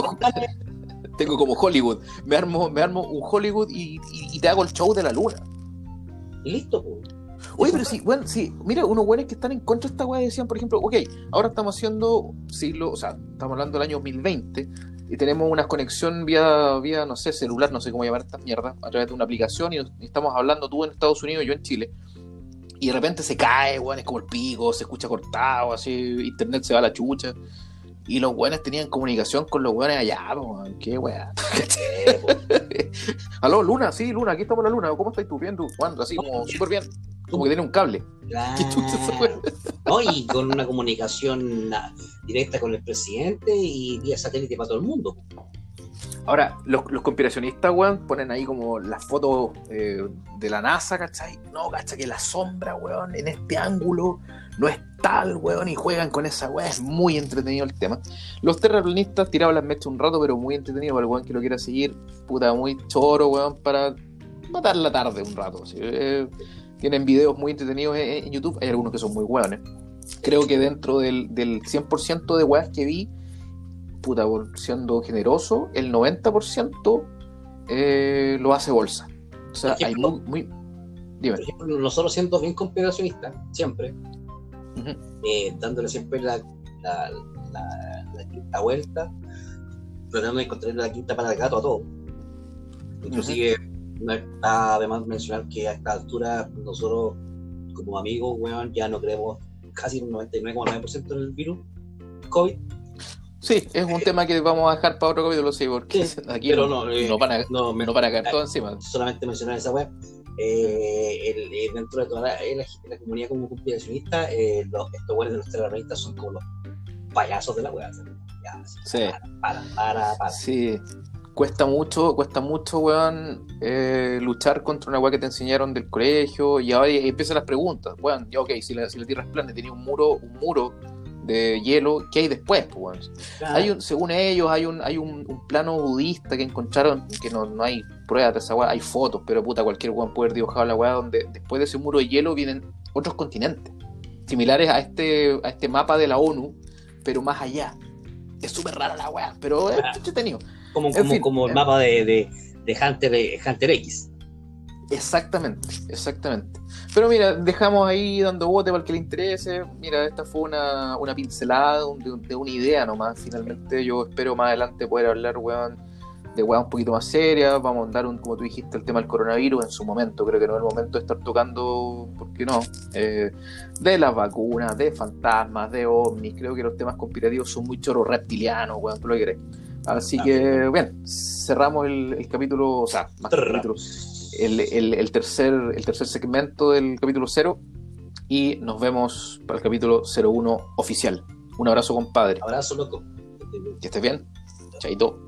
tengo como Hollywood. Me armo, me armo un Hollywood y, te hago el show de la luna. Y listo, pues. Oye, pero sí, bueno, sí, mira, unos buenos que están en contra de esta weá decían, por ejemplo, ok, ahora estamos haciendo siglo, o sea, estamos hablando del año 2020 y tenemos una conexión vía, vía, no sé, celular, no sé cómo llamar esta mierda, a través de una aplicación y, estamos hablando tú en Estados Unidos y yo en Chile. Y de repente se cae, weón, es como el pico, se escucha cortado, así, internet se va a la chucha. Y los weones tenían comunicación con los weones allá, weón. Qué weá. Aló, Luna, sí, Luna, aquí estamos la Luna. ¿Cómo estás tú? Bien, tú, Juan, así como súper bien. Como que tiene un cable. Claro. No, y con una comunicación directa con el presidente y vía satélite para todo el mundo. Ahora, los, conspiracionistas, weón, ponen ahí como las fotos eh, de la NASA, ¿cachai? No, ¿cachai? Que la sombra, weón, en este ángulo no es tal, weón, y juegan con esa weón. Es muy entretenido el tema. Los terraplanistas tiraban las mechas un rato, pero muy entretenido para el weón que lo quiera seguir. Puta, muy choro, weón, para matar la tarde un rato. Eh, tienen videos muy entretenidos en, en, YouTube. Hay algunos que son muy weones. Creo que dentro del, del 100% de weas que vi, puta, por siendo generoso, el 90% eh, lo hace bolsa. O sea, ejemplo, hay muy, muy... Dime. Por ejemplo, nosotros siendo bien conspiracionistas, siempre, uh -huh. eh, dándole siempre la, la, la, la, quinta vuelta, tratando de encontrar la quinta para el gato a todo. Inclusive, uh -huh. además mencionar que a esta altura nosotros, como amigos, weón, ya no creemos casi un 99,9% en el virus COVID Sí, es un tema que vamos a dejar para otro capítulo, sí, porque sí, aquí pero no, no, eh, no, van a, no, no van a caer todo encima. Solamente mencionar esa web. Eh, el, el, dentro de toda la, la, la comunidad como conspiracionista, eh, los, estos güeyes de los terroristas son como los payasos de la web. Ya, sí. Para, para, para, para. Sí. Cuesta mucho, cuesta mucho, weón, eh, luchar contra una weá que te enseñaron del colegio y ahora empiezan las preguntas. Weón, ya ok, si la, si la Tierra es plana tenía un muro, un muro de hielo, ¿qué hay después? Pues, claro. hay un, según ellos, hay un, hay un, un, plano budista que encontraron, que no, no hay pruebas de esa weá, hay fotos, pero puta, cualquier weón puede haber dibujado la weá donde después de ese muro de hielo vienen otros continentes, similares a este, a este mapa de la ONU, pero más allá. Es súper rara la weá, pero es entretenido. Como, como, fin, como el eh, mapa de, de, de, Hunter, de Hunter X. Exactamente, exactamente. Pero mira, dejamos ahí dando bote para el que le interese. Mira, esta fue una, una pincelada de, de, una idea nomás. Finalmente, yo espero más adelante poder hablar, weón, de weón un poquito más seria. Vamos a dar, un, como tú dijiste, el tema del coronavirus en su momento. Creo que no es el momento de estar tocando, ¿por qué no? Eh, de las vacunas, de fantasmas, de ovnis. Creo que los temas conspirativos son muy choros reptilianos, weón, tú lo querés. Así que, bien, cerramos el, el capítulo, o sea, más que el capítulo el, el, el, tercer, el tercer segmento del capítulo 0 y nos vemos para el capítulo 01 oficial. Un abrazo, compadre. Abrazo, loco. Que estés bien. Chaito.